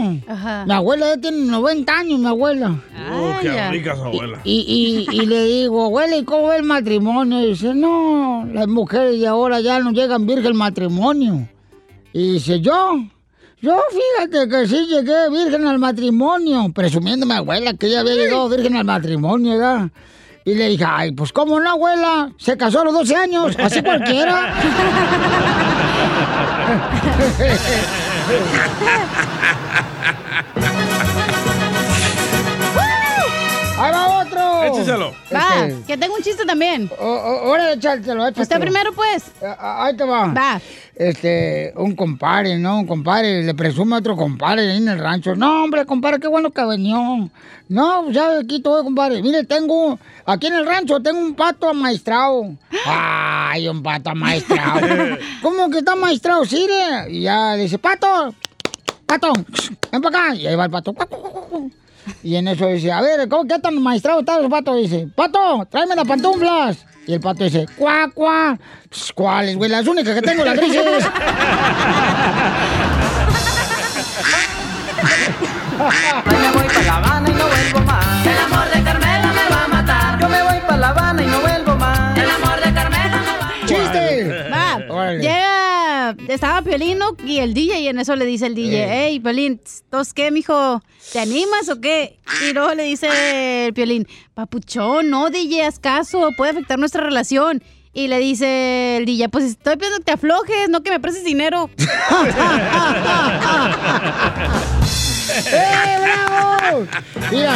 Mi abuela ya tiene 90 años, mi abuela. Oh, qué rica su abuela. Y, y, y le digo, abuela, ¿y cómo va el matrimonio? Y dice, no, las mujeres de ahora ya no llegan virgen al matrimonio. Y dice, yo, yo fíjate que sí llegué virgen al matrimonio, presumiendo a mi abuela que ella había llegado virgen al matrimonio, ¿verdad? Y le dije, ay, pues cómo no, abuela, se casó a los 12 años, así cualquiera. Écheselo. Va, Este, que tengo un chiste también. Ahora échatelo, échatelo. Usted primero, pues. Ah, Ahí te va. Va. Este, un compadre, ¿no? Un compadre, le presume a otro compadre ahí en el rancho. No, hombre, compadre, qué bueno que venió. No, pues, ya aquí todo, compadre. Mire, tengo, aquí en el rancho tengo un pato amaestrado. Ay, un pato amaestrado. ¿Cómo que está amaestrado? Sí, le. Y ya dice, pato, pato, ven para acá. Y ahí va el pato. Y en eso dice, a ver, ¿cómo que tan maestrado está el pato? Dice, pato, tráeme las pantuflas. Y el pato dice, cuá, cuá. Pues, ¿Cuáles, güey? Las únicas que tengo, las grises. Hoy me voy para La Habana y no vuelvo más. Estaba Piolino y el DJ y en eso le dice el DJ, hey, Piolín, ¿tos qué, mijo? ¿Te animas o qué? Y luego le dice el Piolín, papuchón, no, DJ, haz caso, puede afectar nuestra relación. Y le dice el DJ, pues estoy pidiendo que te aflojes, no que me prestes dinero. ¡Eh, bravo! Mira,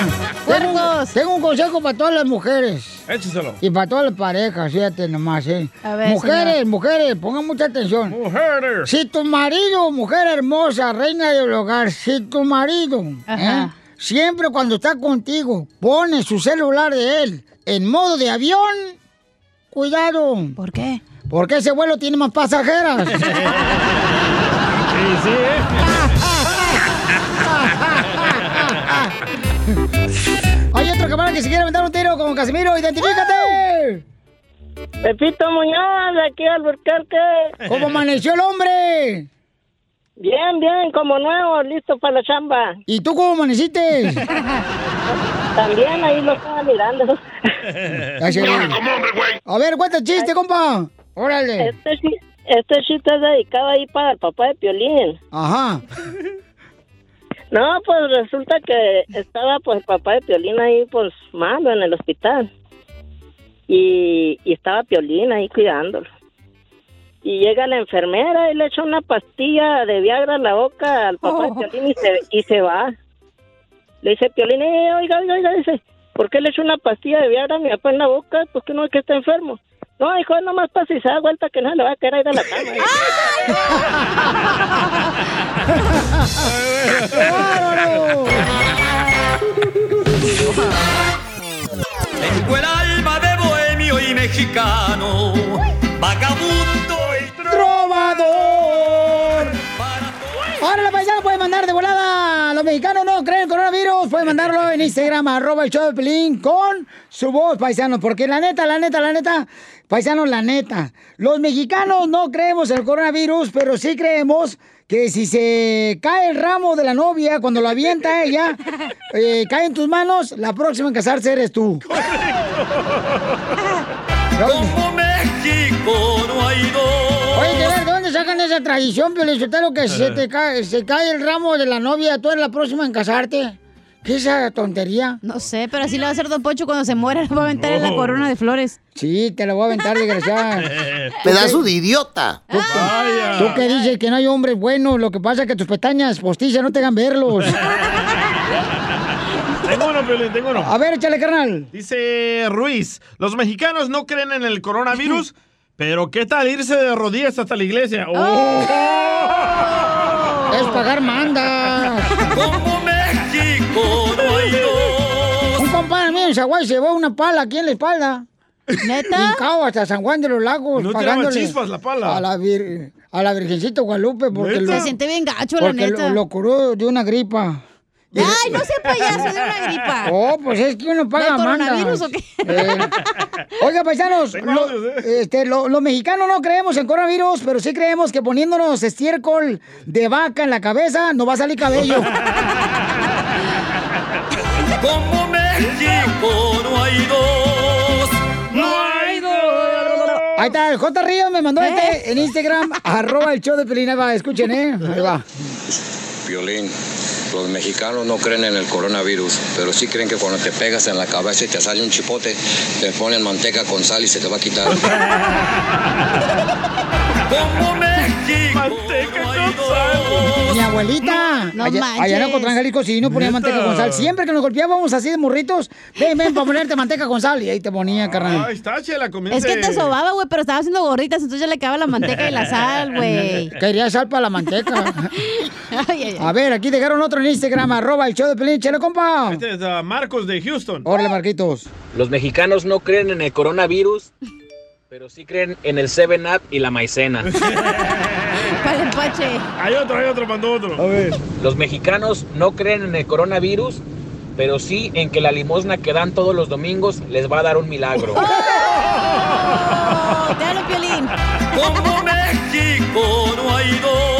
tengo, un- tengo un consejo para todas las mujeres. Écheselo. Y para todas las parejas, fíjate nomás, ¿eh? A ver, mujeres, señor. mujeres, pongan mucha atención. Mujeres. Si tu marido, mujer hermosa, reina del hogar, si tu marido. ¿eh? siempre cuando está contigo, pone su celular de él en modo de avión, cuidado. ¿Por qué? Porque ese vuelo tiene más pasajeras. sí, sí, ¿eh? Hay otro camarada que se quiere aventar un tiro con Casimiro. ¡Identifícate! Pepito Muñoz, de aquí al Burquerque. ¿Cómo amaneció el hombre? Bien, bien, como nuevo, listo para la chamba. ¿Y tú cómo amaneciste? También ahí lo estaba mirando. A ver, cuenta el chiste, compa. Órale. Este, este chiste es dedicado ahí para el papá de Piolín. Ajá. No, pues resulta que estaba pues el papá de Piolín ahí pues malo en el hospital. Y, y estaba Piolín ahí cuidándolo. Y llega la enfermera y le echa una pastilla de Viagra en la boca al papá de Piolín y se, y se va. Le dice Piolín, eh, oiga, oiga, oiga, dice, ¿por qué le echa una pastilla de Viagra a mi papá en la boca? Pues que no es que está enfermo. No, hijo, nomás para si se da vuelta que no le va a querer ir a la cama. Tengo el alma de bohemio y mexicano, vagabundo y ¡Trovador! Ahora la paisana puede mandar de volada. Los mexicanos no creen en coronavirus. Pueden mandarlo en Instagram, arroba el show de Pelín con su voz, paisanos. Porque la neta, la neta, la neta, paisanos, la neta. Los mexicanos no creemos en el coronavirus, pero sí creemos que si se cae el ramo de la novia cuando lo avienta ella, eh, cae en tus manos, la próxima en casarse eres tú. Esa tradición, Piolichotelo, que se te cae, se cae el ramo de la novia, tú eres la próxima en casarte? ¿Qué es esa tontería? No sé, pero así le va a hacer Don Pocho cuando se muera, le va a aventar en la Oh. corona de flores. Sí, te la voy a aventar, desgraciada. Pedazo de idiota. ¿Tú, tú que dices que no hay hombres buenos, lo que pasa es que tus pestañas postizas no te hagan verlos. Tengo uno, Piolín, tengo uno. A ver, échale, carnal. Dice Ruiz, los mexicanos no creen en el coronavirus, pero ¿qué tal irse de rodillas hasta la iglesia? ¡Oh! Es pagar mandas. Como México no hay dos. Un compadre mío en Zaguay se llevó una pala aquí en la espalda. ¿Neta? Hincado hasta San Juan de los Lagos. ¿No pagándole chispas la pala? A la, vir- a la Virgencita Guadalupe. Porque Se lo, siente bien gacho, la neta. lo, lo curó de una gripa. Ay, no sea payaso de una gripa. Oh, pues es que uno paga ¿Del coronavirus o qué? Eh, Oiga, paisanos, lo- ¿eh? este, lo- los mexicanos no creemos en coronavirus, pero sí creemos que poniéndonos estiércol de vaca en la cabeza nos va a salir cabello. Como México no hay dos. No hay dos. Ahí está, el J. Ríos me mandó ¿Eh? este en Instagram, arroba el show de Pelín. Ahí va, escuchen, ¿eh? Ahí va. Violín, los mexicanos no creen en el coronavirus, pero sí creen que cuando te pegas en la cabeza y te sale un chipote, te ponen manteca con sal y se te va a quitar. Como México Manteca con sal. Mi abuelita, No allá, manches. allá en Ocotlán, Jalisco, sí, no ponía manteca con sal. Siempre que nos golpeábamos así de morritos, ven, ven, para ponerte manteca con sal. Y ahí te ponía, carnal. Ahí está, chela, comienza. Es que te sobaba, güey, pero estaba haciendo gorritas, entonces ya le quedaba la manteca y la sal, güey. Quería sal para la manteca. Ay, ay, ay. A ver, aquí dejaron otro en Instagram, arroba el show de Pelín. Chale, compa. Este es ah, Marcos de Houston. Órale, Marquitos. Los mexicanos no creen en el coronavirus, pero sí creen en el 7-Up y la maicena. Para el pache. Hay otro, hay otro, mandó otro. ver. Los mexicanos no creen en el coronavirus, pero sí en que la limosna que dan todos los domingos les va a dar un milagro. ¡Oh! Hablo, Piolín. Como México no hay dos.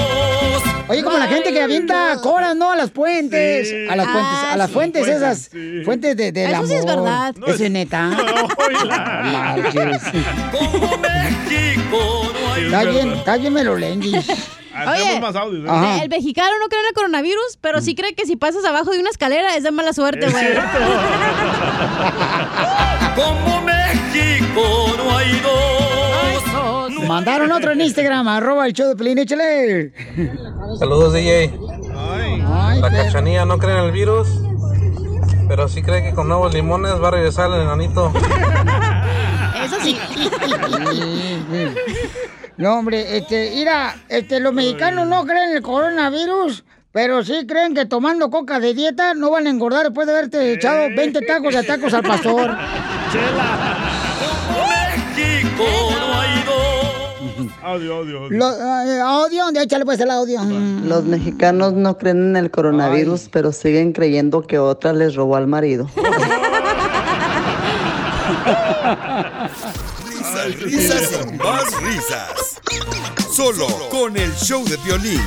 Oye, como la gente que avienta coras, ¿no? A las puentes. Sí. A las puentes, Ah, a las sí. fuentes Fuentes, esas. sí. Fuentes de, del Eso amor. sí es verdad. No, ¿Eso es- neta? No. Como México no hay Está bien, está bien melolenguis. Oye. más audios. ¿eh? El mexicano no cree en el coronavirus, pero sí cree que si pasas abajo de una escalera es de mala suerte, güey. Como México no hay. Mandaron otro en Instagram, arroba el show de Pelín, échale. Saludos, DJ. Ay, La pero- cachanilla no cree en el virus, pero sí cree que con nuevos limones va a regresar el enanito. Eso sí. No, hombre, este, mira, este, los mexicanos no creen en el coronavirus, pero sí creen que tomando coca de dieta no van a engordar después de haberte echado 20 tacos de tacos al pastor. Como Audio, audio, audio. Lo, eh, audio, de échale pues el audio. Los mexicanos no creen en el coronavirus, pero siguen creyendo que otra les robó al marido. Risas, risas y más risas. Solo con el show de violín.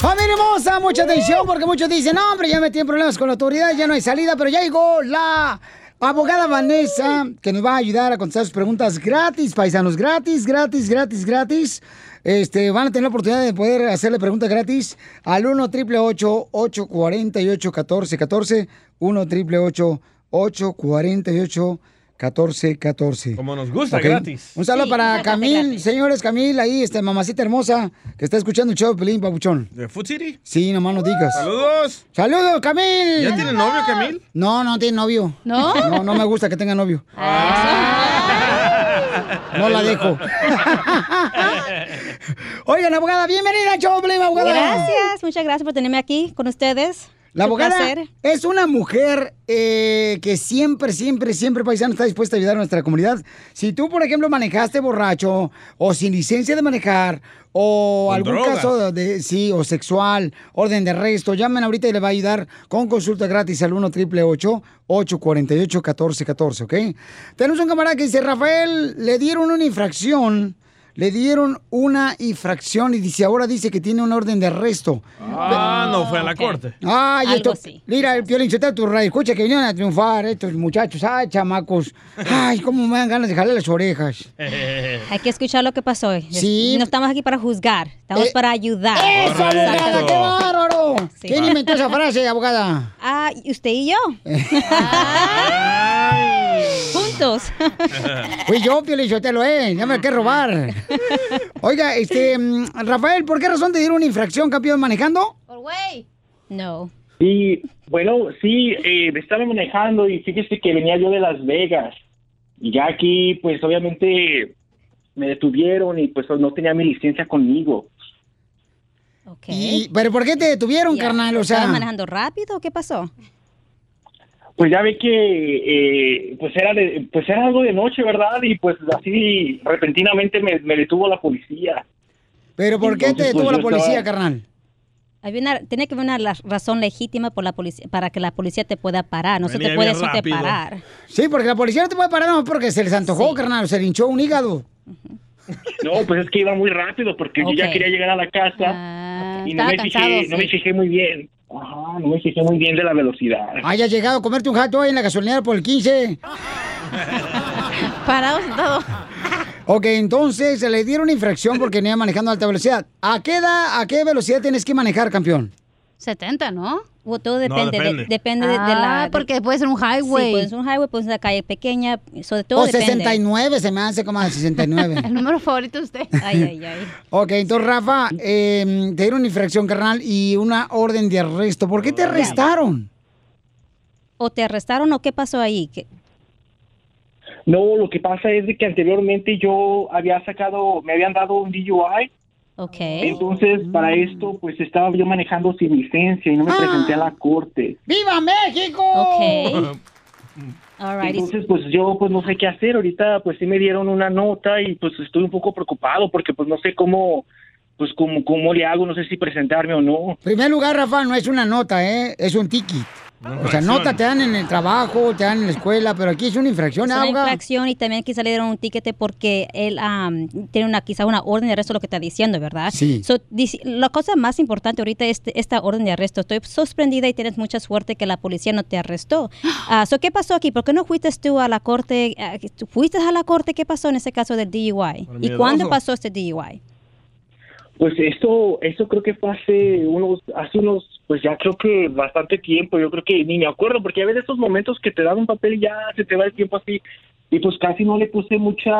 Familia hermosa, mucha atención porque muchos dicen, no, hombre, ya metí en problemas con la autoridad, ya no hay salida, pero ya llegó la abogada Vanessa que nos va a ayudar a contestar sus preguntas gratis, paisanos, gratis, gratis, gratis, gratis. Este, van a tener la oportunidad de poder hacerle preguntas gratis al 1 888 848 1414 1 888 848 1414 Como nos gusta, gratis. Un saludo Sí, para Camil, gratis. señores, Camil, ahí, este, mamacita hermosa, que está escuchando el show de Pelín, papuchón. ¿De Food City? Sí, nomás no digas. ¡Saludos! ¡Saludos, Camil! ¿Ya tiene novio, Camil? No, no tiene novio. ¿No? No, no me gusta que tenga novio. No la dejo. Oigan, abogada, bienvenida al show de Pelín, abogada. Gracias, muchas gracias por tenerme aquí con ustedes. La abogada placer. es una mujer eh, que siempre, siempre, siempre, paisano, está dispuesta a ayudar a nuestra comunidad. Si tú, por ejemplo, manejaste borracho o sin licencia de manejar o Con algún drogas. caso de, sí, o sexual, orden de arresto, llamen ahorita y le va a ayudar con consulta gratis al 1 888 848 1414 ¿ok? Tenemos un camarada que dice, Rafael, le dieron una infracción. Le dieron una infracción y dice, ahora dice que tiene una orden de arresto. Ah, no fue a la corte. Ay, Algo esto, mira, el Piolín, Sotelo, tu radio, escucha que vinieron a triunfar estos muchachos, ay, chamacos. Ay, cómo me dan ganas de jalar las orejas. Hay que escuchar lo que pasó. Sí. No estamos aquí para juzgar, estamos Eh, para ayudar. ¡Eso, abogada, qué bárbaro! Sí. ¿Quién inventó esa frase, abogada? Ah, ¿y usted y yo. Fui yo, Piolín, Sotelo, eh, ya me hay que robar. Oiga, este, mm, Rafael, ¿por qué razón te dieron una infracción, campeón, manejando? Por güey. No. Sí, bueno, sí, eh, estaba manejando y fíjese que venía yo de Las Vegas. Y ya aquí, pues obviamente me detuvieron y pues no tenía mi licencia conmigo. Y- ¿Pero por qué te detuvieron, carnal? O sea, ¿Estabas manejando rápido o qué pasó? Pues ya ve que eh, pues era de- pues era algo de noche, ¿verdad? Y pues así repentinamente me, me detuvo la policía. ¿pero por qué te pues, detuvo la policía, estaba- carnal? Había una, tiene que haber una razón legítima por la policía, para que la policía te pueda parar. No se te puede eso te parar. Sí, porque la policía no te puede parar no porque se les antojó, carnal, se le hinchó un hígado. No, pues es que iba muy rápido porque yo ya quería llegar a la casa Ah, y no me, cansado, fijé, no me fijé muy bien. Ajá, no me fijé muy bien de la velocidad. Haya llegado a comerte un jato ahí en la gasolinera por el 15. Parado, sentado. Ok, entonces se le dieron infracción porque venía manejando a alta velocidad. ¿A qué edad, a qué velocidad tienes que manejar, campeón? 70, ¿no? O todo depende, de- depende. depende de, de la... Ah, porque puede ser un highway. Sí, puede ser un highway, puede ser una calle pequeña, sobre todo O depende. 69, se me hace como a 69. El número favorito de usted. Ay, ay, ay. Ok, entonces Rafa, eh, te dieron infracción, carnal, y una orden de arresto. ¿Por qué te arrestaron? ¿O te arrestaron o qué pasó ahí? ¿Qué- No, lo que pasa es que anteriormente yo había sacado, me habían dado un DUI. Ok. Entonces, para esto, pues estaba yo manejando sin licencia y no me presenté a la corte. ¡Viva México! Ok. Alrighty. Entonces, pues yo pues no sé qué hacer. Ahorita pues sí me dieron una nota y pues estoy un poco preocupado porque pues no sé cómo pues cómo, cómo le hago, no sé si presentarme o no. En primer lugar, Rafa, no es una nota, ¿eh? Es un ticket. O sea, nota te dan en el trabajo, te dan en la escuela, pero aquí es una infracción, Es una abogado. infracción y también quizá le dieron un tiquete porque él am, tiene una quizá una orden de arresto, lo que está diciendo, ¿verdad? Sí. So, dice- la cosa más importante ahorita es este- esta orden de arresto. Estoy sorprendida y tienes mucha suerte que la policía no te arrestó. So, ¿Qué pasó aquí? ¿Por qué no fuiste tú a la corte? Ah, ¿tú ¿Fuiste a la corte? ¿Qué pasó en ese caso del DUI? ¿Y cuándo pasó este DUI? Pues esto, esto creo que fue hace unos, hace unos, pues ya creo que bastante tiempo, yo creo que ni me acuerdo, porque a veces estos momentos que te dan un papel y ya se te va el tiempo así, y pues casi no le puse mucha,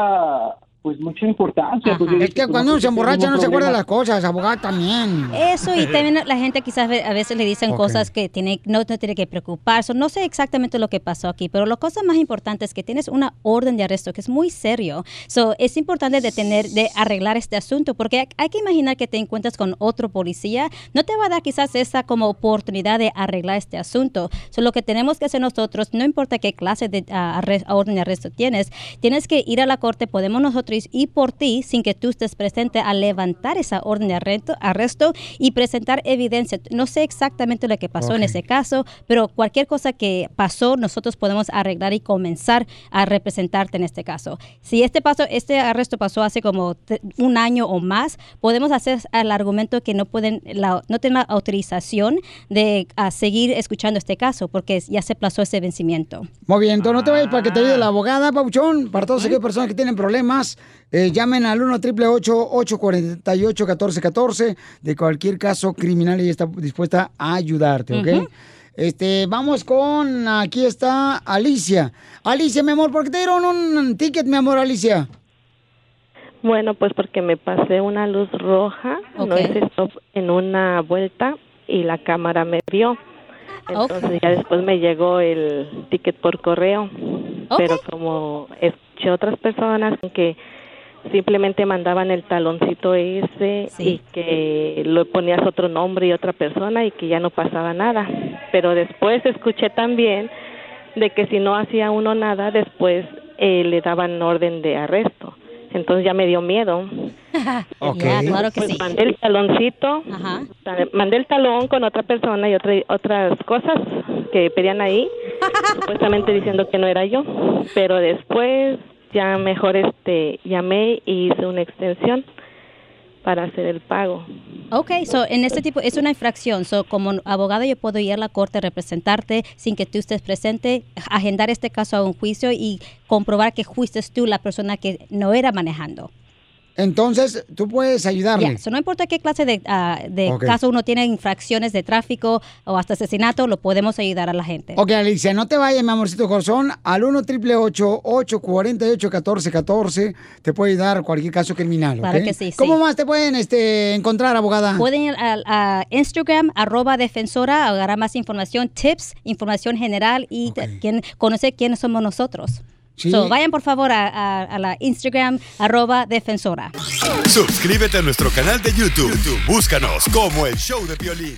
pues mucha importancia. pues, Es que pues, cuando no uno se emborracha no se acuerda las cosas, abogado también. Eso, y también la gente quizás ve- a veces le dicen Ok. cosas que tiene, no, no tiene que preocuparse. No sé exactamente lo que pasó aquí, pero la cosa más importante es que tienes una orden de arresto que es muy serio. So, es importante de tener, de arreglar este asunto, porque hay, hay que imaginar que te encuentras con otro policía. No te va a dar quizás esa como oportunidad de arreglar este asunto. So, lo que tenemos que hacer nosotros, no importa qué clase de arre- orden de arresto tienes, tienes que ir a la corte, podemos nosotros nosotros y por ti sin que tú estés presente a levantar esa orden de arresto, arresto y presentar evidencia. No sé exactamente lo que pasó en ese caso, pero cualquier cosa que pasó, nosotros podemos arreglar y comenzar a representarte en este caso. Si este paso, este arresto pasó hace como un año o más, podemos hacer el argumento que no pueden, la- no tienen la autorización de ah, seguir escuchando este caso porque ya se plazó ese vencimiento. Muy bien, entonces no te vayas para que te ayude la abogada, Pauchón. Para todas aquellas personas que tienen problemas, eh, llamen al 1 888 848 1414 de cualquier caso criminal y está dispuesta a ayudarte, ¿ok? Este, vamos con, aquí está Alicia. Alicia, mi amor, ¿por qué te dieron un ticket, mi amor, Alicia? Bueno, pues porque me pasé una luz roja, no hice stop en una vuelta y la cámara me vio. Entonces ya después me llegó el ticket por correo. Pero como escuché otras personas que simplemente mandaban el taloncito ese y que lo ponías otro nombre y otra persona y que ya no pasaba nada. Pero después escuché también de que si no hacía uno nada, después eh, le daban orden de arresto. Entonces ya me dio miedo. Ok. Ya, claro que Pues sí. mandé el taloncito, ta- mandé el talón con otra persona y otra, otras cosas que pedían ahí, supuestamente diciendo que no era yo. Pero después ya mejor este llamé y hice una extensión para hacer el pago. Ok, so en este tipo es una infracción. So como abogado yo puedo ir a la corte, representarte sin que tú estés presente, agendar este caso a un juicio y comprobar que fuiste tú la persona que no era manejando. Entonces, tú puedes ayudarle. Ya, so no importa qué clase de, ah, de Ok. caso uno tiene, infracciones de tráfico o hasta asesinato, lo podemos ayudar a la gente. Ok, Alicia, no te vayas, mi amorcito corazón. Al 1 888 848 1414 te puede ayudar cualquier caso criminal. Claro que sí, sí. ¿Cómo más te pueden este, encontrar, abogada? Pueden ir al- a, Instagram, arroba defensora, agarrar más información, tips, información general y quién- conocer quiénes somos nosotros. Sí. So, vayan por favor a, a- a la Instagram, arroba defensora. Suscríbete a nuestro canal de YouTube. YouTube, Búscanos como el show de violín.